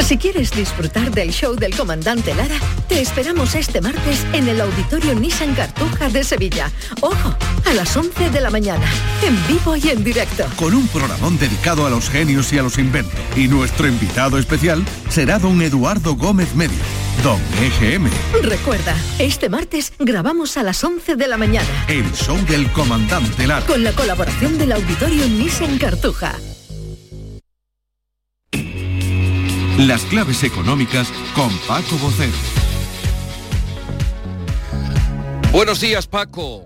Si quieres disfrutar del show del comandante Lara, te esperamos este martes en el Auditorio Nissan Cartuja de Sevilla. Ojo, a las 11 de la mañana, en vivo y en directo. Con un programón dedicado a los genios y a los inventos. Y nuestro invitado especial será don Eduardo Gómez Medio, don EGM, Recuerda, este martes grabamos a las 11 de la mañana, el show del comandante Lara. con la colaboración del Auditorio Nissan Cartuja. Las claves económicas con Paco Bocero. Buenos días, Paco.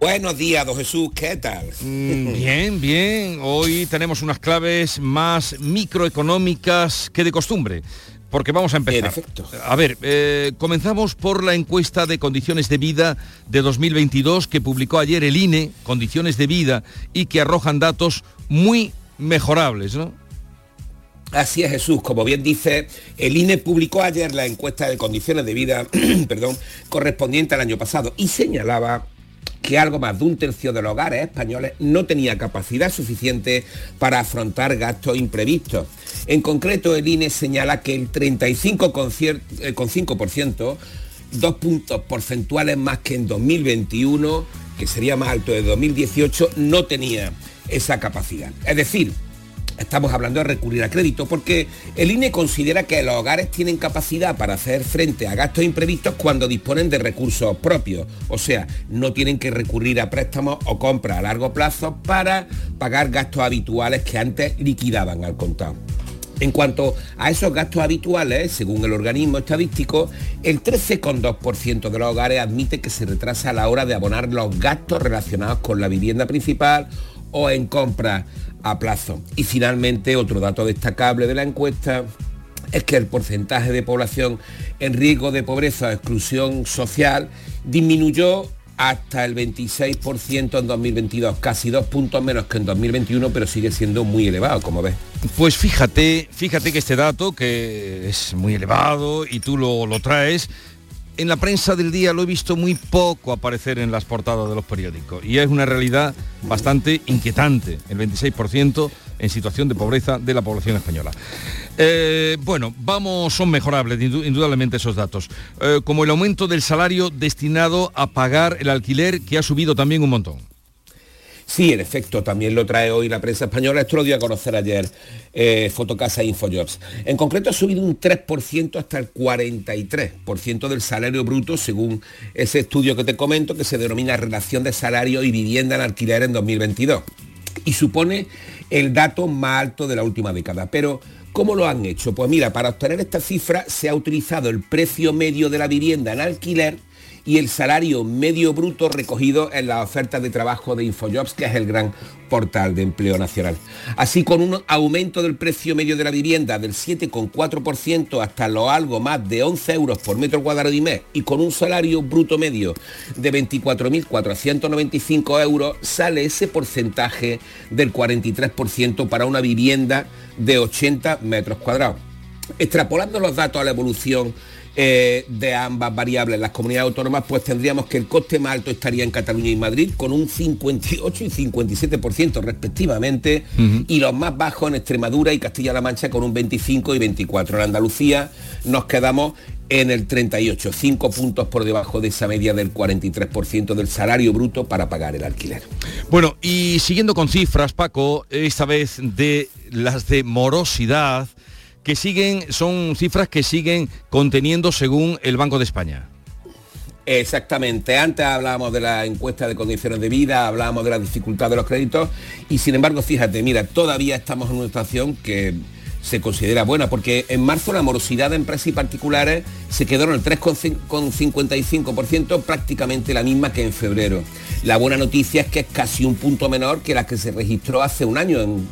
Buenos días, don Jesús, ¿qué tal? Mm, Bien, bien. Hoy tenemos unas claves más microeconómicas que de costumbre. Porque vamos a empezar. En efecto. A ver, eh, comenzamos por la encuesta de condiciones de vida de 2022 que publicó ayer el INE, condiciones de vida, y que arrojan datos muy mejorables, ¿no? Así es Jesús, como bien dice, el INE publicó ayer la encuesta de condiciones de vida, perdón, correspondiente al año pasado y señalaba que algo más de un tercio de los hogares españoles no tenía capacidad suficiente para afrontar gastos imprevistos. En concreto, el INE señala que el 35,5%, dos puntos porcentuales más que en 2021, que sería más alto de 2018, no tenía esa capacidad. Es decir, estamos hablando de recurrir a crédito, porque el INE considera que los hogares tienen capacidad para hacer frente a gastos imprevistos cuando disponen de recursos propios, o sea, no tienen que recurrir a préstamos o compras a largo plazo para pagar gastos habituales que antes liquidaban al contado. En cuanto a esos gastos habituales, según el organismo estadístico, el 13,2% de los hogares admite que se retrasa a la hora de abonar los gastos relacionados con la vivienda principal o en compras a plazo. Y finalmente, otro dato destacable de la encuesta es que el porcentaje de población en riesgo de pobreza o exclusión social disminuyó hasta el 26% en 2022, casi dos puntos menos que en 2021, pero sigue siendo muy elevado, como ves. Pues fíjate, fíjate que este dato, que es muy elevado y tú lo, lo traes, en la prensa del día lo he visto muy poco aparecer en las portadas de los periódicos y es una realidad bastante inquietante, el 26% en situación de pobreza de la población española. Eh, bueno, vamos, son mejorables indudablemente esos datos, eh, como el aumento del salario destinado a pagar el alquiler que ha subido también un montón. Sí, en efecto, también lo trae hoy la prensa española, esto lo dio a conocer ayer eh, Fotocasa Infojobs. En concreto ha subido un 3% hasta el 43% del salario bruto, según ese estudio que te comento, que se denomina Relación de Salario y Vivienda en Alquiler en 2022. Y supone el dato más alto de la última década. Pero, ¿cómo lo han hecho? Pues mira, para obtener esta cifra se ha utilizado el precio medio de la vivienda en alquiler y el salario medio bruto recogido en las ofertas de trabajo de Infojobs, que es el gran portal de empleo nacional. Así con un aumento del precio medio de la vivienda del 7,4% hasta lo algo más de 11 euros por metro cuadrado y mes y con un salario bruto medio de 24.495 euros, sale ese porcentaje del 43% para una vivienda de 80 metros cuadrados. Extrapolando los datos a la evolución eh, de ambas variables las comunidades autónomas, pues tendríamos que el coste más alto estaría en Cataluña y Madrid con un 58 y 57% respectivamente y los más bajos en Extremadura y Castilla-La Mancha con un 25 y 24. En Andalucía nos quedamos en el 38, 5 puntos por debajo de esa media del 43% del salario bruto para pagar el alquiler. Bueno, y siguiendo con cifras, Paco, esta vez de las de morosidad, que siguen, son cifras que siguen conteniendo según el Banco de España. Exactamente. Antes hablábamos de la encuesta de condiciones de vida, hablábamos de la dificultad de los créditos y sin embargo, fíjate, mira, todavía estamos en una situación que se considera buena, porque en marzo la morosidad de empresas y particulares se quedó en el 3,55%, prácticamente la misma que en febrero. La buena noticia es que es casi un punto menor que la que se registró hace un año en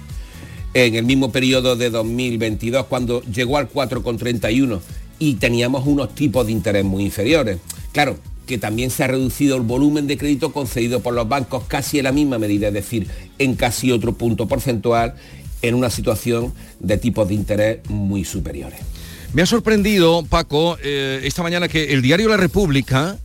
en el mismo periodo de 2022 cuando llegó al 4,31 y teníamos unos tipos de interés muy inferiores. Claro, que también se ha reducido el volumen de crédito concedido por los bancos casi en la misma medida, es decir, en casi otro punto porcentual en una situación de tipos de interés muy superiores. Me ha sorprendido, Paco, eh, esta mañana que el diario La República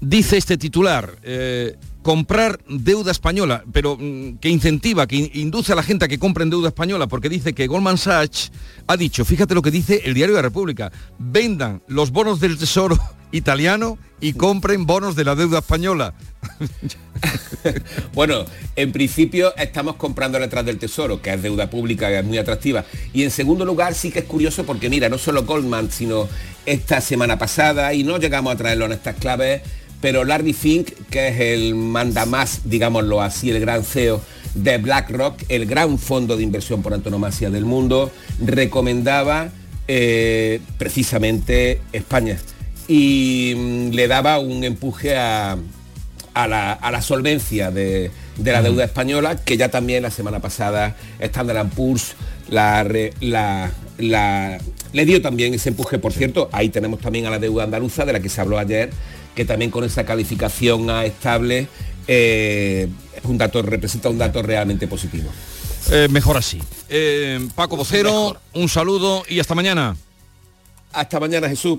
dice este titular, eh, comprar deuda española, pero mm, que incentiva, que induce a la gente a que compren deuda española, porque dice que Goldman Sachs ha dicho, fíjate lo que dice el diario de la República, vendan los bonos del Tesoro italiano y compren bonos de la deuda española. bueno, en principio estamos comprando letras del Tesoro, que es deuda pública, que es muy atractiva. Y en segundo lugar sí que es curioso porque mira, no solo Goldman, sino esta semana pasada, y no llegamos a traerlo en estas claves, pero Larry Fink, que es el mandamás, digámoslo así, el gran CEO de BlackRock, el gran fondo de inversión por antonomasia del mundo, recomendaba eh, precisamente España y mm, le daba un empuje a, la, solvencia de, la deuda española, que ya también la semana pasada Standard Poor's la, le dio también ese empuje. Por cierto, ahí tenemos también a la deuda andaluza, de la que se habló ayer, que también con esa calificación A estable eh, un dato, representa un dato realmente positivo. Eh, mejor así. Eh, Paco Vocero, un saludo y hasta mañana. Hasta mañana, Jesús.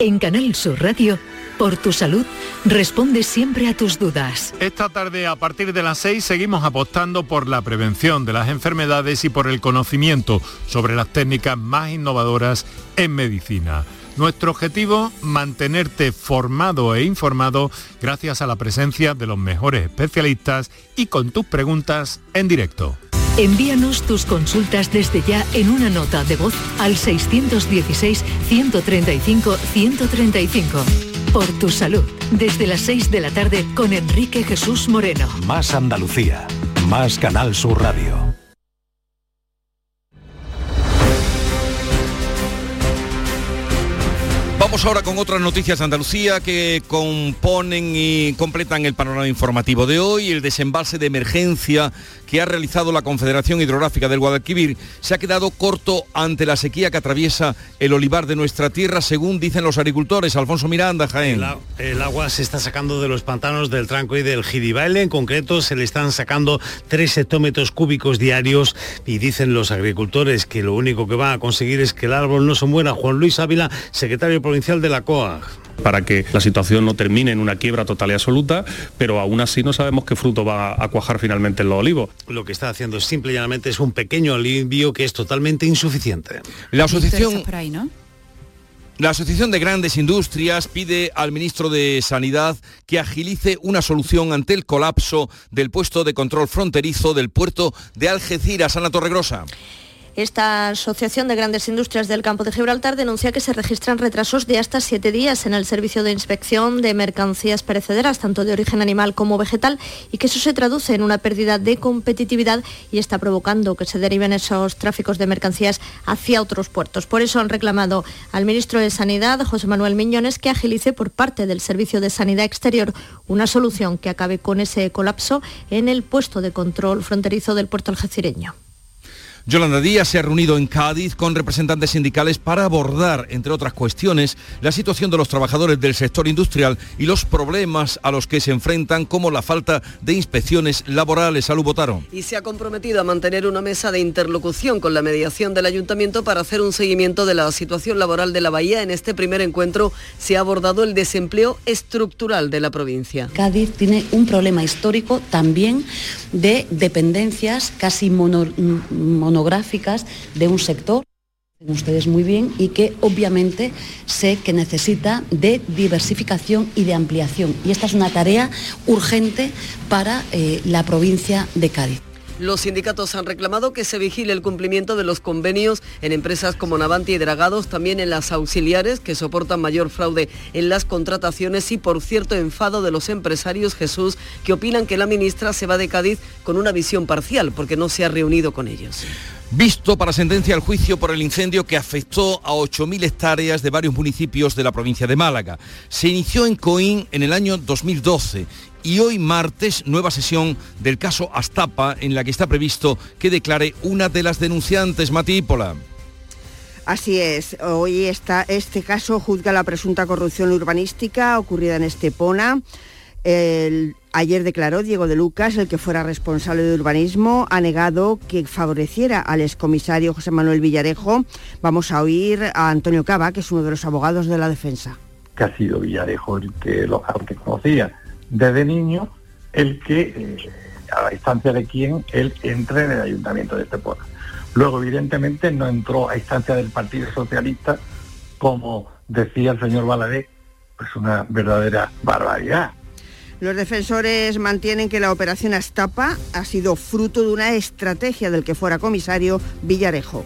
En Canal Sur Radio, por tu salud, responde siempre a tus dudas. Esta tarde a partir de las 6 seguimos apostando por la prevención de las enfermedades y por el conocimiento sobre las técnicas más innovadoras en medicina. Nuestro objetivo, mantenerte formado e informado gracias a la presencia de los mejores especialistas y con tus preguntas en directo. Envíanos tus consultas desde ya en una nota de voz al 616-135-135. Por tu salud, desde las 6 de la tarde con Enrique Jesús Moreno. Más Andalucía, más Canal Sur Radio. Vamos ahora con otras noticias de Andalucía que componen y completan el panorama informativo de hoy. El desembalse de emergencia que ha realizado la Confederación Hidrográfica del Guadalquivir se ha quedado corto ante la sequía que atraviesa el olivar de nuestra tierra, según dicen los agricultores. Alfonso Miranda, Jaén. El, agua se está sacando de los pantanos del Tranco y del Gidibaile. En concreto, se le están sacando 3 hectómetros cúbicos diarios y dicen los agricultores que lo único que van a conseguir es que el árbol no se muera. Juan Luis Ávila, secretario provincial de la COAG para que la situación no termine en una quiebra total y absoluta, pero aún así no sabemos qué fruto va a cuajar finalmente en los olivos. Lo que está haciendo simple y llanamente es un pequeño alivio que es totalmente insuficiente. La asociación... La Asociación de Grandes Industrias pide al ministro de Sanidad que agilice una solución ante el colapso del puesto de control fronterizo del puerto de Algeciras, Ana Torregrosa. Esta Asociación de Grandes Industrias del Campo de Gibraltar denuncia que se registran retrasos de hasta siete días en el servicio de inspección de mercancías perecederas, tanto de origen animal como vegetal, y que eso se traduce en una pérdida de competitividad y está provocando que se deriven esos tráficos de mercancías hacia otros puertos. Por eso han reclamado al ministro de Sanidad, José Manuel Miñones, que agilice por parte del Servicio de Sanidad Exterior una solución que acabe con ese colapso en el puesto de control fronterizo del puerto algecireño. Yolanda Díaz se ha reunido en Cádiz con representantes sindicales para abordar, entre otras cuestiones, la situación de los trabajadores del sector industrial y los problemas a los que se enfrentan, como la falta de inspecciones laborales. Salud Botaro. Y se ha comprometido a mantener una mesa de interlocución con la mediación del ayuntamiento para hacer un seguimiento de la situación laboral de la Bahía. En este primer encuentro se ha abordado el desempleo estructural de la provincia. Cádiz tiene un problema histórico también de dependencias casi mono, mono de un sector ustedes muy bien y que obviamente sé que necesita de diversificación y de ampliación. Y esta es una tarea urgente para eh, la provincia de Cádiz. Los sindicatos han reclamado que se vigile el cumplimiento de los convenios en empresas como Navanti y Dragados, también en las auxiliares que soportan mayor fraude en las contrataciones y por cierto enfado de los empresarios Jesús que opinan que la ministra se va de Cádiz con una visión parcial porque no se ha reunido con ellos. Visto para sentencia el juicio por el incendio que afectó a 8.000 hectáreas de varios municipios de la provincia de Málaga. Se inició en Coín en el año 2012 y hoy martes nueva sesión del caso Astapa en la que está previsto que declare una de las denunciantes, Matípola. Así es, hoy está, este caso juzga la presunta corrupción urbanística ocurrida en Estepona. El, ayer declaró Diego de Lucas, el que fuera responsable de urbanismo, ha negado que favoreciera al excomisario José Manuel Villarejo. Vamos a oír a Antonio Cava, que es uno de los abogados de la defensa. Que ha sido Villarejo el que, lo, que conocía desde niño, el que, eh, a la instancia de quien él entre en el ayuntamiento de Estepona. Luego, evidentemente, no entró a instancia del Partido Socialista, como decía el señor Baladé, pues una verdadera barbaridad. Los defensores mantienen que la operación Astapa ha sido fruto de una estrategia del que fuera comisario Villarejo.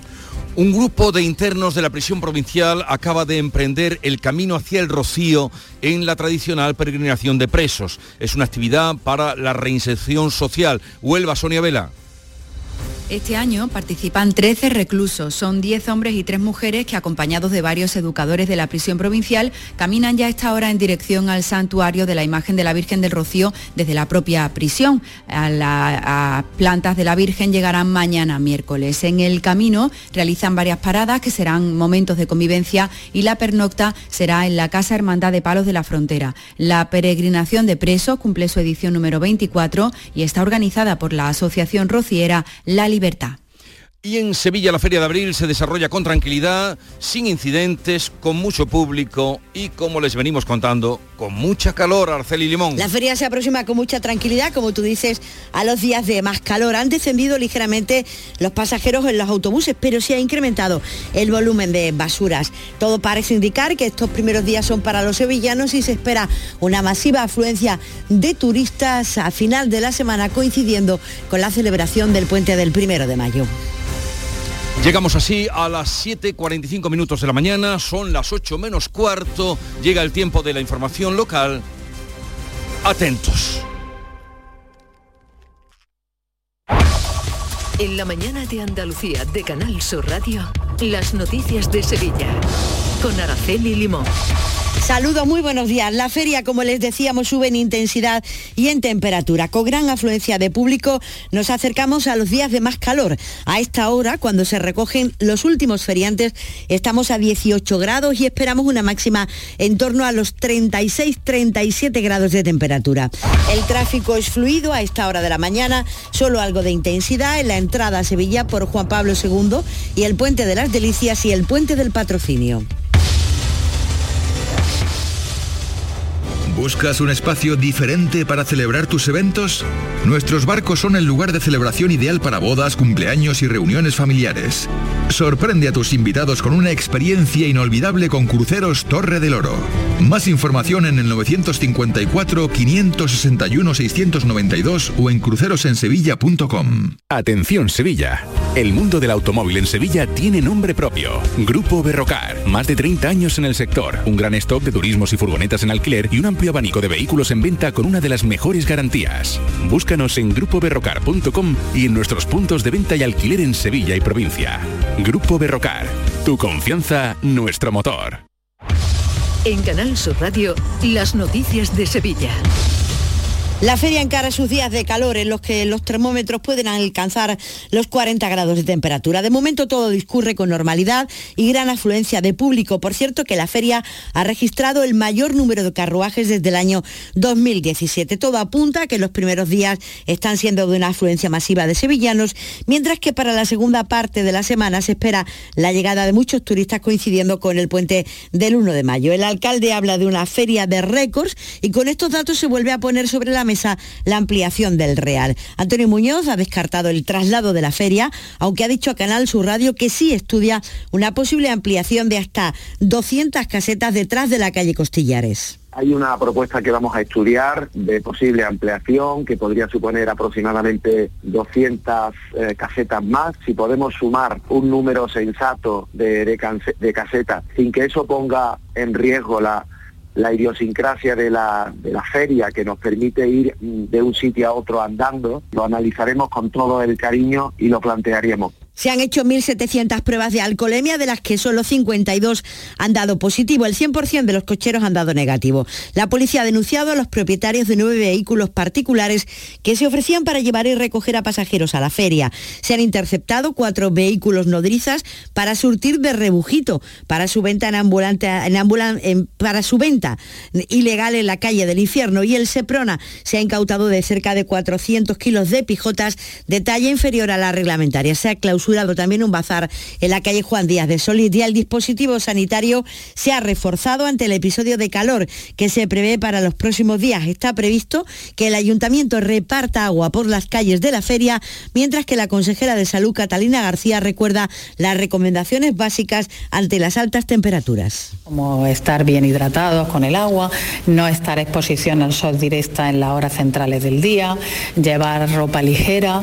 Un grupo de internos de la prisión provincial acaba de emprender el camino hacia el Rocío en la tradicional peregrinación de presos. Es una actividad para la reinserción social. Huelva, Sonia Vela. Este año participan 13 reclusos, son 10 hombres y 3 mujeres que acompañados de varios educadores de la prisión provincial caminan ya a esta hora en dirección al santuario de la imagen de la Virgen del Rocío desde la propia prisión. A las plantas de la Virgen llegarán mañana miércoles. En el camino realizan varias paradas que serán momentos de convivencia y la pernocta será en la Casa Hermandad de Palos de la Frontera. La peregrinación de presos cumple su edición número 24 y está organizada por la Asociación Rociera La Libertad. Y en Sevilla la Feria de Abril se desarrolla con tranquilidad, sin incidentes, con mucho público y, como les venimos contando, con mucha calor, Arceli Limón. La feria se aproxima con mucha tranquilidad, como tú dices, a los días de más calor. Han descendido ligeramente los pasajeros en los autobuses, pero se ha incrementado el volumen de basuras. Todo parece indicar que estos primeros días son para los sevillanos y se espera una masiva afluencia de turistas a final de la semana, coincidiendo con la celebración del puente del primero de mayo. Llegamos así a las 7.45 minutos de la mañana, son las 8 menos cuarto, llega el tiempo de la información local. Atentos. En la mañana de Andalucía de Canal Sur Radio, las noticias de Sevilla, con Araceli Limón. Saludos, muy buenos días. La feria, como les decíamos, sube en intensidad y en temperatura. Con gran afluencia de público nos acercamos a los días de más calor. A esta hora, cuando se recogen los últimos feriantes, estamos a 18 grados y esperamos una máxima en torno a los 36-37 grados de temperatura. El tráfico es fluido a esta hora de la mañana, solo algo de intensidad en la entrada a Sevilla por Juan Pablo II y el Puente de las Delicias y el Puente del Patrocinio. ¿Buscas un espacio diferente para celebrar tus eventos? Nuestros barcos son el lugar de celebración ideal para bodas, cumpleaños y reuniones familiares. Sorprende a tus invitados con una experiencia inolvidable con Cruceros Torre del Oro. Más información en el 954-561-692 o en crucerosensevilla.com. Atención Sevilla. El mundo del automóvil en Sevilla tiene nombre propio. Grupo Berrocar. Más de 30 años en el sector. Un gran stock de turismos y furgonetas en alquiler y un abanico de vehículos en venta con una de las mejores garantías. Búscanos en grupoberrocar.com y en nuestros puntos de venta y alquiler en Sevilla y provincia. Grupo Berrocar. Tu confianza, nuestro motor. En Canal Sur Radio, las noticias de Sevilla. La feria encara sus días de calor en los que los termómetros pueden alcanzar los 40 grados de temperatura. De momento todo discurre con normalidad y gran afluencia de público. Por cierto que la feria ha registrado el mayor número de carruajes desde el año 2017. Todo apunta a que los primeros días están siendo de una afluencia masiva de sevillanos, mientras que para la segunda parte de la semana se espera la llegada de muchos turistas coincidiendo con el puente del 1 de mayo. El alcalde habla de una feria de récords y con estos datos se vuelve a poner sobre la mesa la ampliación del Real. Antonio Muñoz ha descartado el traslado de la feria, aunque ha dicho a Canal Sur Radio que sí estudia una posible ampliación de hasta 200 casetas detrás de la calle Costillares. Hay una propuesta que vamos a estudiar de posible ampliación que podría suponer aproximadamente 200 eh, casetas más. Si podemos sumar un número sensato de, de casetas sin que eso ponga en riesgo la, la idiosincrasia de la, de la feria que nos permite ir mm, de un sitio a otro andando, lo analizaremos con todo el cariño y lo plantearemos. Se han hecho 1.700 pruebas de alcoholemia, de las que solo 52 han dado positivo. El 100% de los cocheros han dado negativo. La policía ha denunciado a los propietarios de nueve vehículos particulares que se ofrecían para llevar y recoger a pasajeros a la feria. Se han interceptado cuatro vehículos nodrizas para surtir de rebujito para su venta en ambulante, para su venta ilegal en la calle del infierno. Y el Seprona se ha incautado de cerca de 400 kilos de pijotas de talla inferior a la reglamentaria. Se ha clausurado también un bazar en la calle Juan Díaz de Solís y el dispositivo sanitario se ha reforzado ante el episodio de calor que se prevé para los próximos días. Está previsto que el ayuntamiento reparta agua por las calles de la feria, mientras que la consejera de salud Catalina García recuerda las recomendaciones básicas ante las altas temperaturas. Como estar bien hidratados con el agua, no estar exposición al sol directa en las horas centrales del día, llevar ropa ligera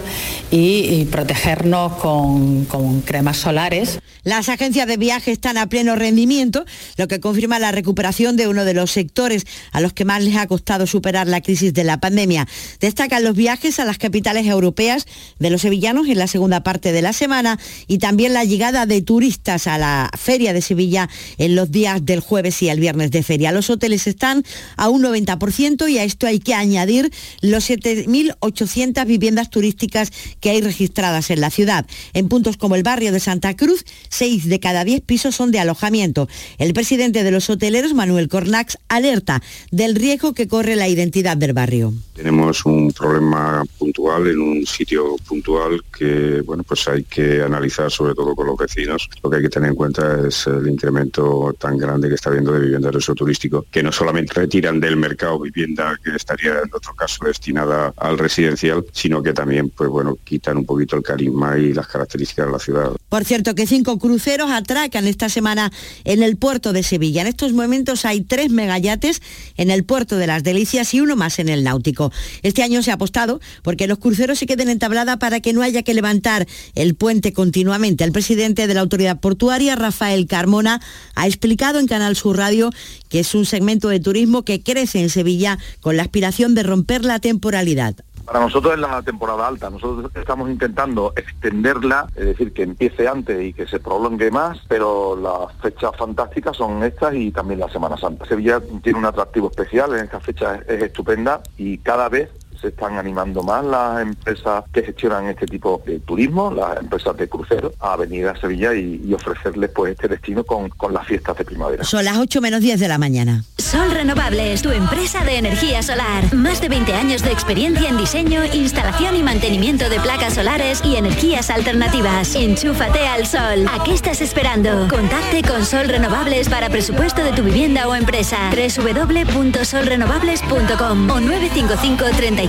y, y protegernos con con, cremas solares. Las agencias de viaje están a pleno rendimiento, lo que confirma la recuperación de uno de los sectores a los que más les ha costado superar la crisis de la pandemia. Destacan los viajes a las capitales europeas de los sevillanos en la segunda parte de la semana y también la llegada de turistas a la Feria de Sevilla en los días del jueves y el viernes de feria. Los hoteles están a un 90% y a esto hay que añadir los 7.800 viviendas turísticas que hay registradas en la ciudad. En puntos como el barrio de Santa Cruz, seis de cada diez pisos son de alojamiento. El presidente de los hoteleros, Manuel Cornax, alerta del riesgo que corre la identidad del barrio. Tenemos un problema puntual en un sitio puntual que bueno pues hay que analizar sobre todo con los vecinos. Lo que hay que tener en cuenta es el incremento tan grande que está habiendo de vivienda de uso turístico, que no solamente retiran del mercado vivienda que estaría en otro caso destinada al residencial, sino que también pues bueno quitan un poquito el carisma y las características la ciudad. Por cierto que cinco cruceros atracan esta semana en el puerto de Sevilla. En estos momentos hay tres megayates en el puerto de las Delicias y uno más en el náutico. Este año se ha apostado porque los cruceros se queden en tablada para que no haya que levantar el puente continuamente. El presidente de la autoridad portuaria, Rafael Carmona, ha explicado en Canal Sur Radio que es un segmento de turismo que crece en Sevilla con la aspiración de romper la temporalidad. Para nosotros es la temporada alta. Nosotros estamos intentando extenderla, es decir, que empiece antes y que se prolongue más, pero las fechas fantásticas son estas y también la Semana Santa. Sevilla tiene un atractivo especial, en esta fecha es estupenda y cada vez se están animando más las empresas que gestionan este tipo de turismo, las empresas de crucero, a venir a Sevilla y, y ofrecerles pues este destino con, con las fiestas de primavera. Son las 8 menos 10 de la mañana. Sol Renovables, tu empresa de energía solar. Más de 20 años de experiencia en diseño, instalación y mantenimiento de placas solares y energías alternativas. Enchúfate al sol. ¿A qué estás esperando? Contacte con Sol Renovables para presupuesto de tu vivienda o empresa. www.solrenovables.com o 955 35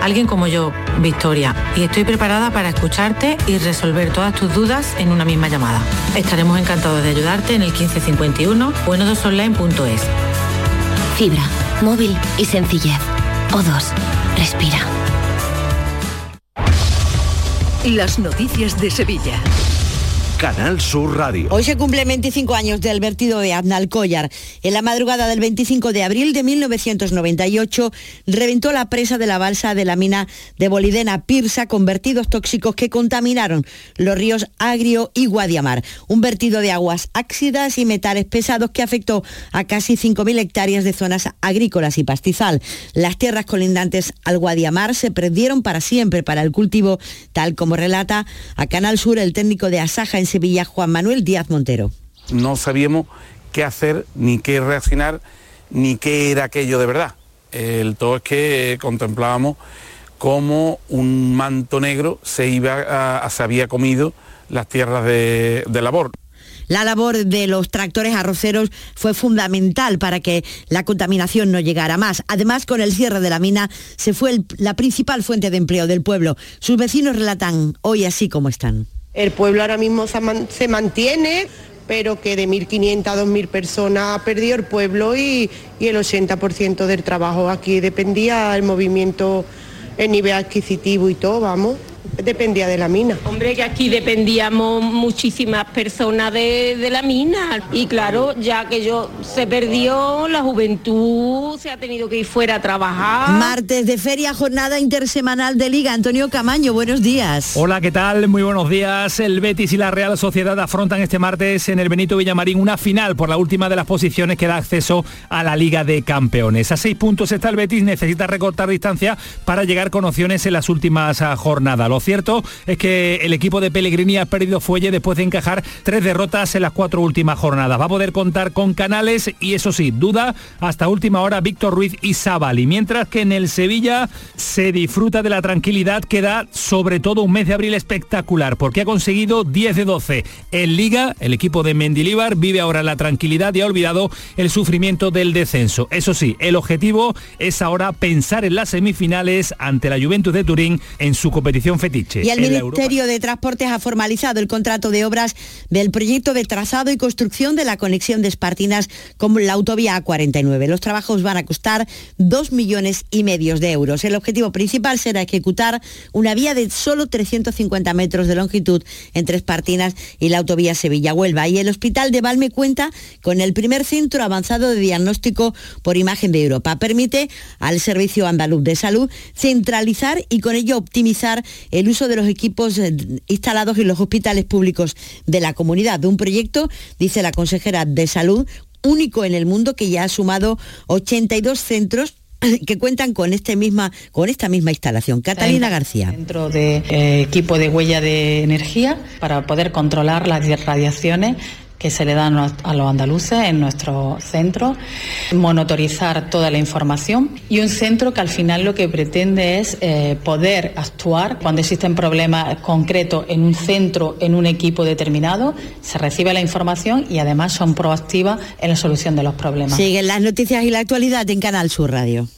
Alguien como yo, Victoria, y estoy preparada para escucharte y resolver todas tus dudas en una misma llamada. Estaremos encantados de ayudarte en el 1551 o en odosonline.es. Fibra, móvil y sencillez. O2, respira. Las noticias de Sevilla. Canal Sur Radio. Hoy se cumplen 25 años del vertido de Aznalcóllar. En la madrugada del 25 de abril de 1998 reventó la presa de la balsa de la mina de Bolidena Pirsa con vertidos tóxicos que contaminaron los ríos Agrio y Guadiamar. Un vertido de aguas ácidas y metales pesados que afectó a casi 5.000 hectáreas de zonas agrícolas y pastizal. Las tierras colindantes al Guadiamar se perdieron para siempre para el cultivo, tal como relata a Canal Sur el técnico de Asaja en Sevilla, Juan Manuel Díaz Montero. No sabíamos qué hacer, ni qué reaccionar, ni qué era aquello de verdad. El todo es que contemplábamos cómo un manto negro se, iba a- se había comido las tierras de, de labor. La labor de los tractores arroceros fue fundamental para que la contaminación no llegara más. Además, con el cierre de la mina se fue el- la principal fuente de empleo del pueblo. Sus vecinos relatan hoy así como están. El pueblo ahora mismo se, man- se mantiene, pero que de 1.500 a 2.000 personas ha perdido el pueblo y, y el 80% del trabajo aquí dependía del movimiento, el nivel adquisitivo y todo, vamos, dependía de la mina. Hombre, que aquí dependíamos muchísimas personas de, de la mina y claro, ya que yo se perdió, la juventud se ha tenido que ir fuera a trabajar. Martes de feria, jornada intersemanal de Liga. Antonio Camaño, buenos días. Hola, ¿qué tal? Muy buenos días. El Betis y la Real Sociedad afrontan este martes en el Benito Villamarín una final por la última de las posiciones que da acceso a la Liga de Campeones. A seis puntos está el Betis, necesita recortar distancia para llegar con opciones en las últimas ah, jornadas. Lo cierto es que el equipo de Pellegrini ha perdido fuelle después de encajar tres derrotas en las cuatro últimas jornadas. Va a poder contar con Canales y eso sí, duda hasta última hora Víctor Ruiz y Sabali. Mientras que en el Sevilla se disfruta de la tranquilidad que da sobre todo un mes de abril espectacular porque ha conseguido 10 de 12. En Liga, el equipo de Mendilíbar vive ahora la tranquilidad y ha olvidado el sufrimiento del descenso. Eso sí, el objetivo es ahora pensar en las semifinales ante la Juventus de Turín en su competición fetiche. Y el Ministerio de Transportes ha formalizado el contrato de obras del proyecto de trazado y construcción de la conexión de Espartinas con la autovía A49. Los trabajos van a costar dos millones y medio de euros. El objetivo principal será ejecutar una vía de solo 350 metros de longitud entre Espartinas y la autovía Sevilla-Huelva. Y el Hospital de Valme cuenta con el primer centro avanzado de diagnóstico por imagen de Europa. Permite al Servicio Andaluz de Salud centralizar y con ello optimizar el uso de los equipos eh, instalados en los hospitales públicos de la comunidad. De un proyecto, dice la consejera de Salud, único en el mundo que ya ha sumado 82 centros que cuentan con, este misma, con esta misma instalación. Catalina García. Dentro de eh, equipo de huella de energía para poder controlar las radiaciones que se le dan a los andaluces en nuestro centro, monitorizar toda la información y un centro que al final lo que pretende es eh, poder actuar cuando existen problemas concretos en un centro, en un equipo determinado, se recibe la información y además son proactivas en la solución de los problemas. Siguen las noticias y la actualidad en Canal Sur Radio.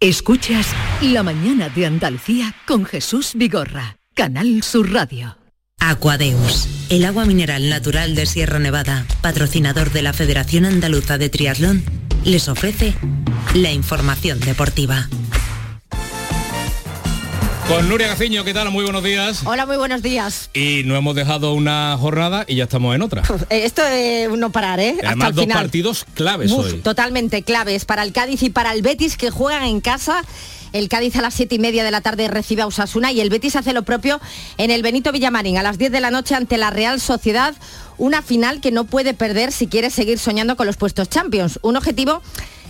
Escuchas La mañana de Andalucía con Jesús Vigorra, Canal Sur Radio. Aquadeus, el agua mineral natural de Sierra Nevada, patrocinador de la Federación Andaluza de Triatlón, les ofrece la información deportiva. Con Nuria Gaciño, ¿qué tal? Muy buenos días. Hola, muy buenos días. Y no hemos dejado una jornada y ya estamos en otra. Eh, Esto es no parar, ¿eh? Además, Hasta el dos final. partidos claves Uf, hoy. Totalmente claves para el Cádiz y para el Betis que juegan en casa. El Cádiz a las siete y media de la tarde recibe a Osasuna y el Betis hace lo propio en el Benito Villamarín a las 10 de la noche ante la Real Sociedad. Una final que no puede perder si quiere seguir soñando con los puestos Champions. Un objetivo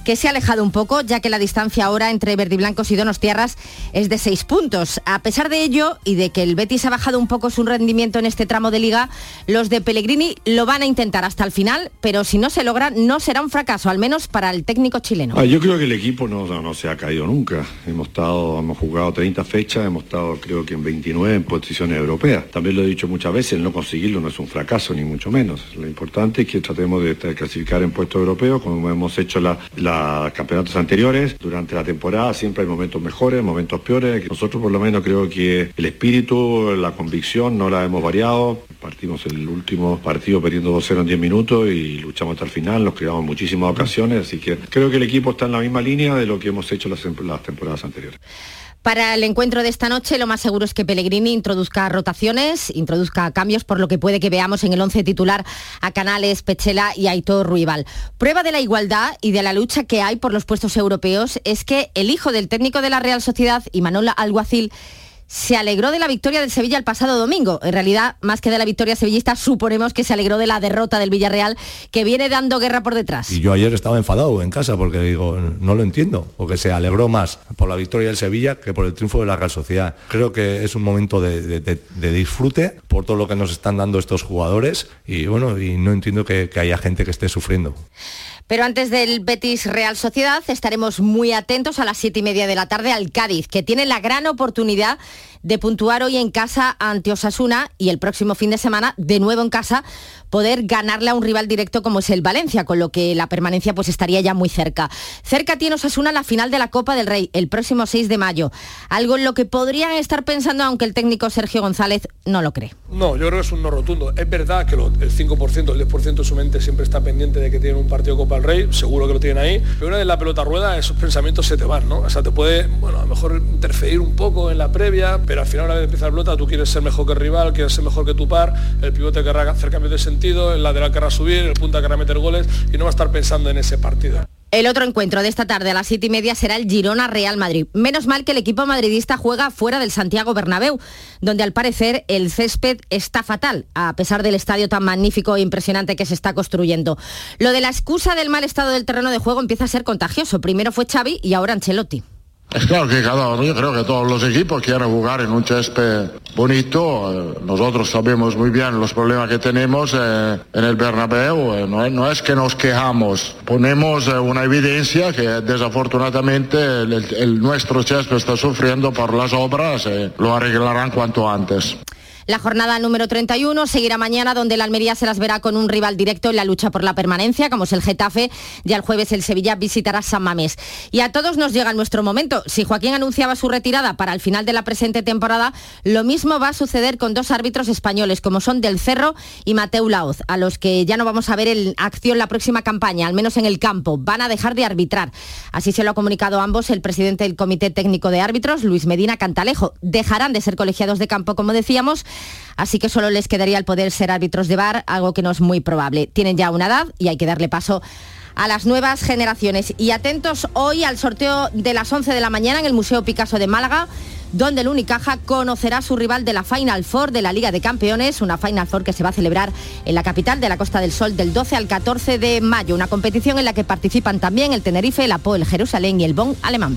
que se ha alejado un poco, ya que la distancia ahora entre verdiblancos y donostiarras es de seis puntos. A pesar de ello y de que el Betis ha bajado un poco su rendimiento en este tramo de liga, los de Pellegrini lo van a intentar hasta el final, pero si no se logra, no será un fracaso, al menos para el técnico chileno. Ah, yo creo que el equipo no, no, se ha caído nunca. Hemos estado, hemos jugado 30 fechas, hemos estado creo que en 29 en posiciones europeas. También lo he dicho muchas veces, no conseguirlo no es un fracaso, ni mucho menos. Lo importante es que tratemos de, clasificar en puestos europeos, como hemos hecho la campeonatos anteriores. Durante la temporada siempre hay momentos mejores, momentos peores. Nosotros por lo menos creo que el espíritu, la convicción no la hemos variado. Partimos el último partido perdiendo 2-0 en 10 minutos y luchamos hasta el final, nos creamos muchísimas ocasiones, así que creo que el equipo está en la misma línea de lo que hemos hecho las, las temporadas anteriores. Para el encuentro de esta noche lo más seguro es que Pellegrini introduzca rotaciones, introduzca cambios, por lo que puede que veamos en el 11 titular a Canales, Pechela y Aitor Ruibal. Prueba de la igualdad y de la lucha que hay por los puestos europeos es que el hijo del técnico de la Real Sociedad, Imanol Alguacil, se alegró de la victoria del Sevilla el pasado domingo. En realidad, más que de la victoria sevillista, suponemos que se alegró de la derrota del Villarreal, que viene dando guerra por detrás. Y yo ayer estaba enfadado en casa porque digo, no lo entiendo, porque se alegró más por la victoria del Sevilla que por el triunfo de la Real Sociedad. Creo que es un momento de, disfrute por todo lo que nos están dando estos jugadores y bueno, y no entiendo que haya gente que esté sufriendo. Pero antes del Betis Real Sociedad estaremos muy atentos a las siete y media de la tarde al Cádiz, que tiene la gran oportunidad de puntuar hoy en casa ante Osasuna y el próximo fin de semana, de nuevo en casa, poder ganarle a un rival directo como es el Valencia, con lo que la permanencia pues estaría ya muy cerca. Cerca tiene Osasuna la final de la Copa del Rey el próximo 6 de mayo, algo en lo que podrían estar pensando aunque el técnico Sergio González no lo cree. No, yo creo que es un no rotundo. Es verdad que el 5%, el 10% de su mente siempre está pendiente de que tienen un partido Copa del Rey, seguro que lo tienen ahí, pero una vez la pelota rueda, esos pensamientos se te van, ¿no? O sea, te puede, bueno, a lo mejor interferir un poco en la previa, pero al final una vez empieza la pelota, tú quieres ser mejor que el rival, quieres ser mejor que tu par, el pivote querrá hacer cambios de sentido, el lateral querrá subir, el punta querrá meter goles y no va a estar pensando en ese partido. El otro encuentro de esta tarde a las siete y media será el Girona Real Madrid. Menos mal que el equipo madridista juega fuera del Santiago Bernabéu, donde al parecer el césped está fatal, a pesar del estadio tan magnífico e impresionante que se está construyendo. Lo de la excusa del mal estado del terreno de juego empieza a ser contagioso. Primero fue Xavi y ahora Ancelotti. Es claro que cada, yo creo que todos los equipos quieren jugar en un césped bonito. Eh, Nosotros sabemos muy bien los problemas que tenemos eh, en el Bernabéu. Eh, No, es- que nos quejamos, ponemos una evidencia que desafortunadamente nuestro césped está sufriendo por las obras. eh, lo arreglarán cuanto antes. La jornada número 31 seguirá mañana donde la Almería se las verá con un rival directo en la lucha por la permanencia, como es el Getafe. Ya el jueves el Sevilla visitará San Mamés. Y a todos nos llega nuestro momento. Si Joaquín anunciaba su retirada para el final de la presente temporada, lo mismo va a suceder con dos árbitros españoles, como son Del Cerro y Mateu Laoz, a los que ya no vamos a ver en acción la próxima campaña, al menos en el campo. Van a dejar de arbitrar. Así se lo ha comunicado a ambos el presidente del Comité Técnico de Árbitros, Luis Medina Cantalejo. Dejarán de ser colegiados de campo, como decíamos, así que solo les quedaría el poder ser árbitros de bar, algo que no es muy probable. Tienen ya una edad y hay que darle paso a las nuevas generaciones. Y atentos hoy al sorteo de las 11 de la mañana en el Museo Picasso de Málaga donde el Unicaja conocerá a su rival de la Final Four de la Liga de Campeones, una Final Four que se va a celebrar en la capital de la Costa del Sol del 12 al 14 de mayo, una competición en la que participan también el Tenerife, el Apo, el Jerusalén y el Bonn alemán.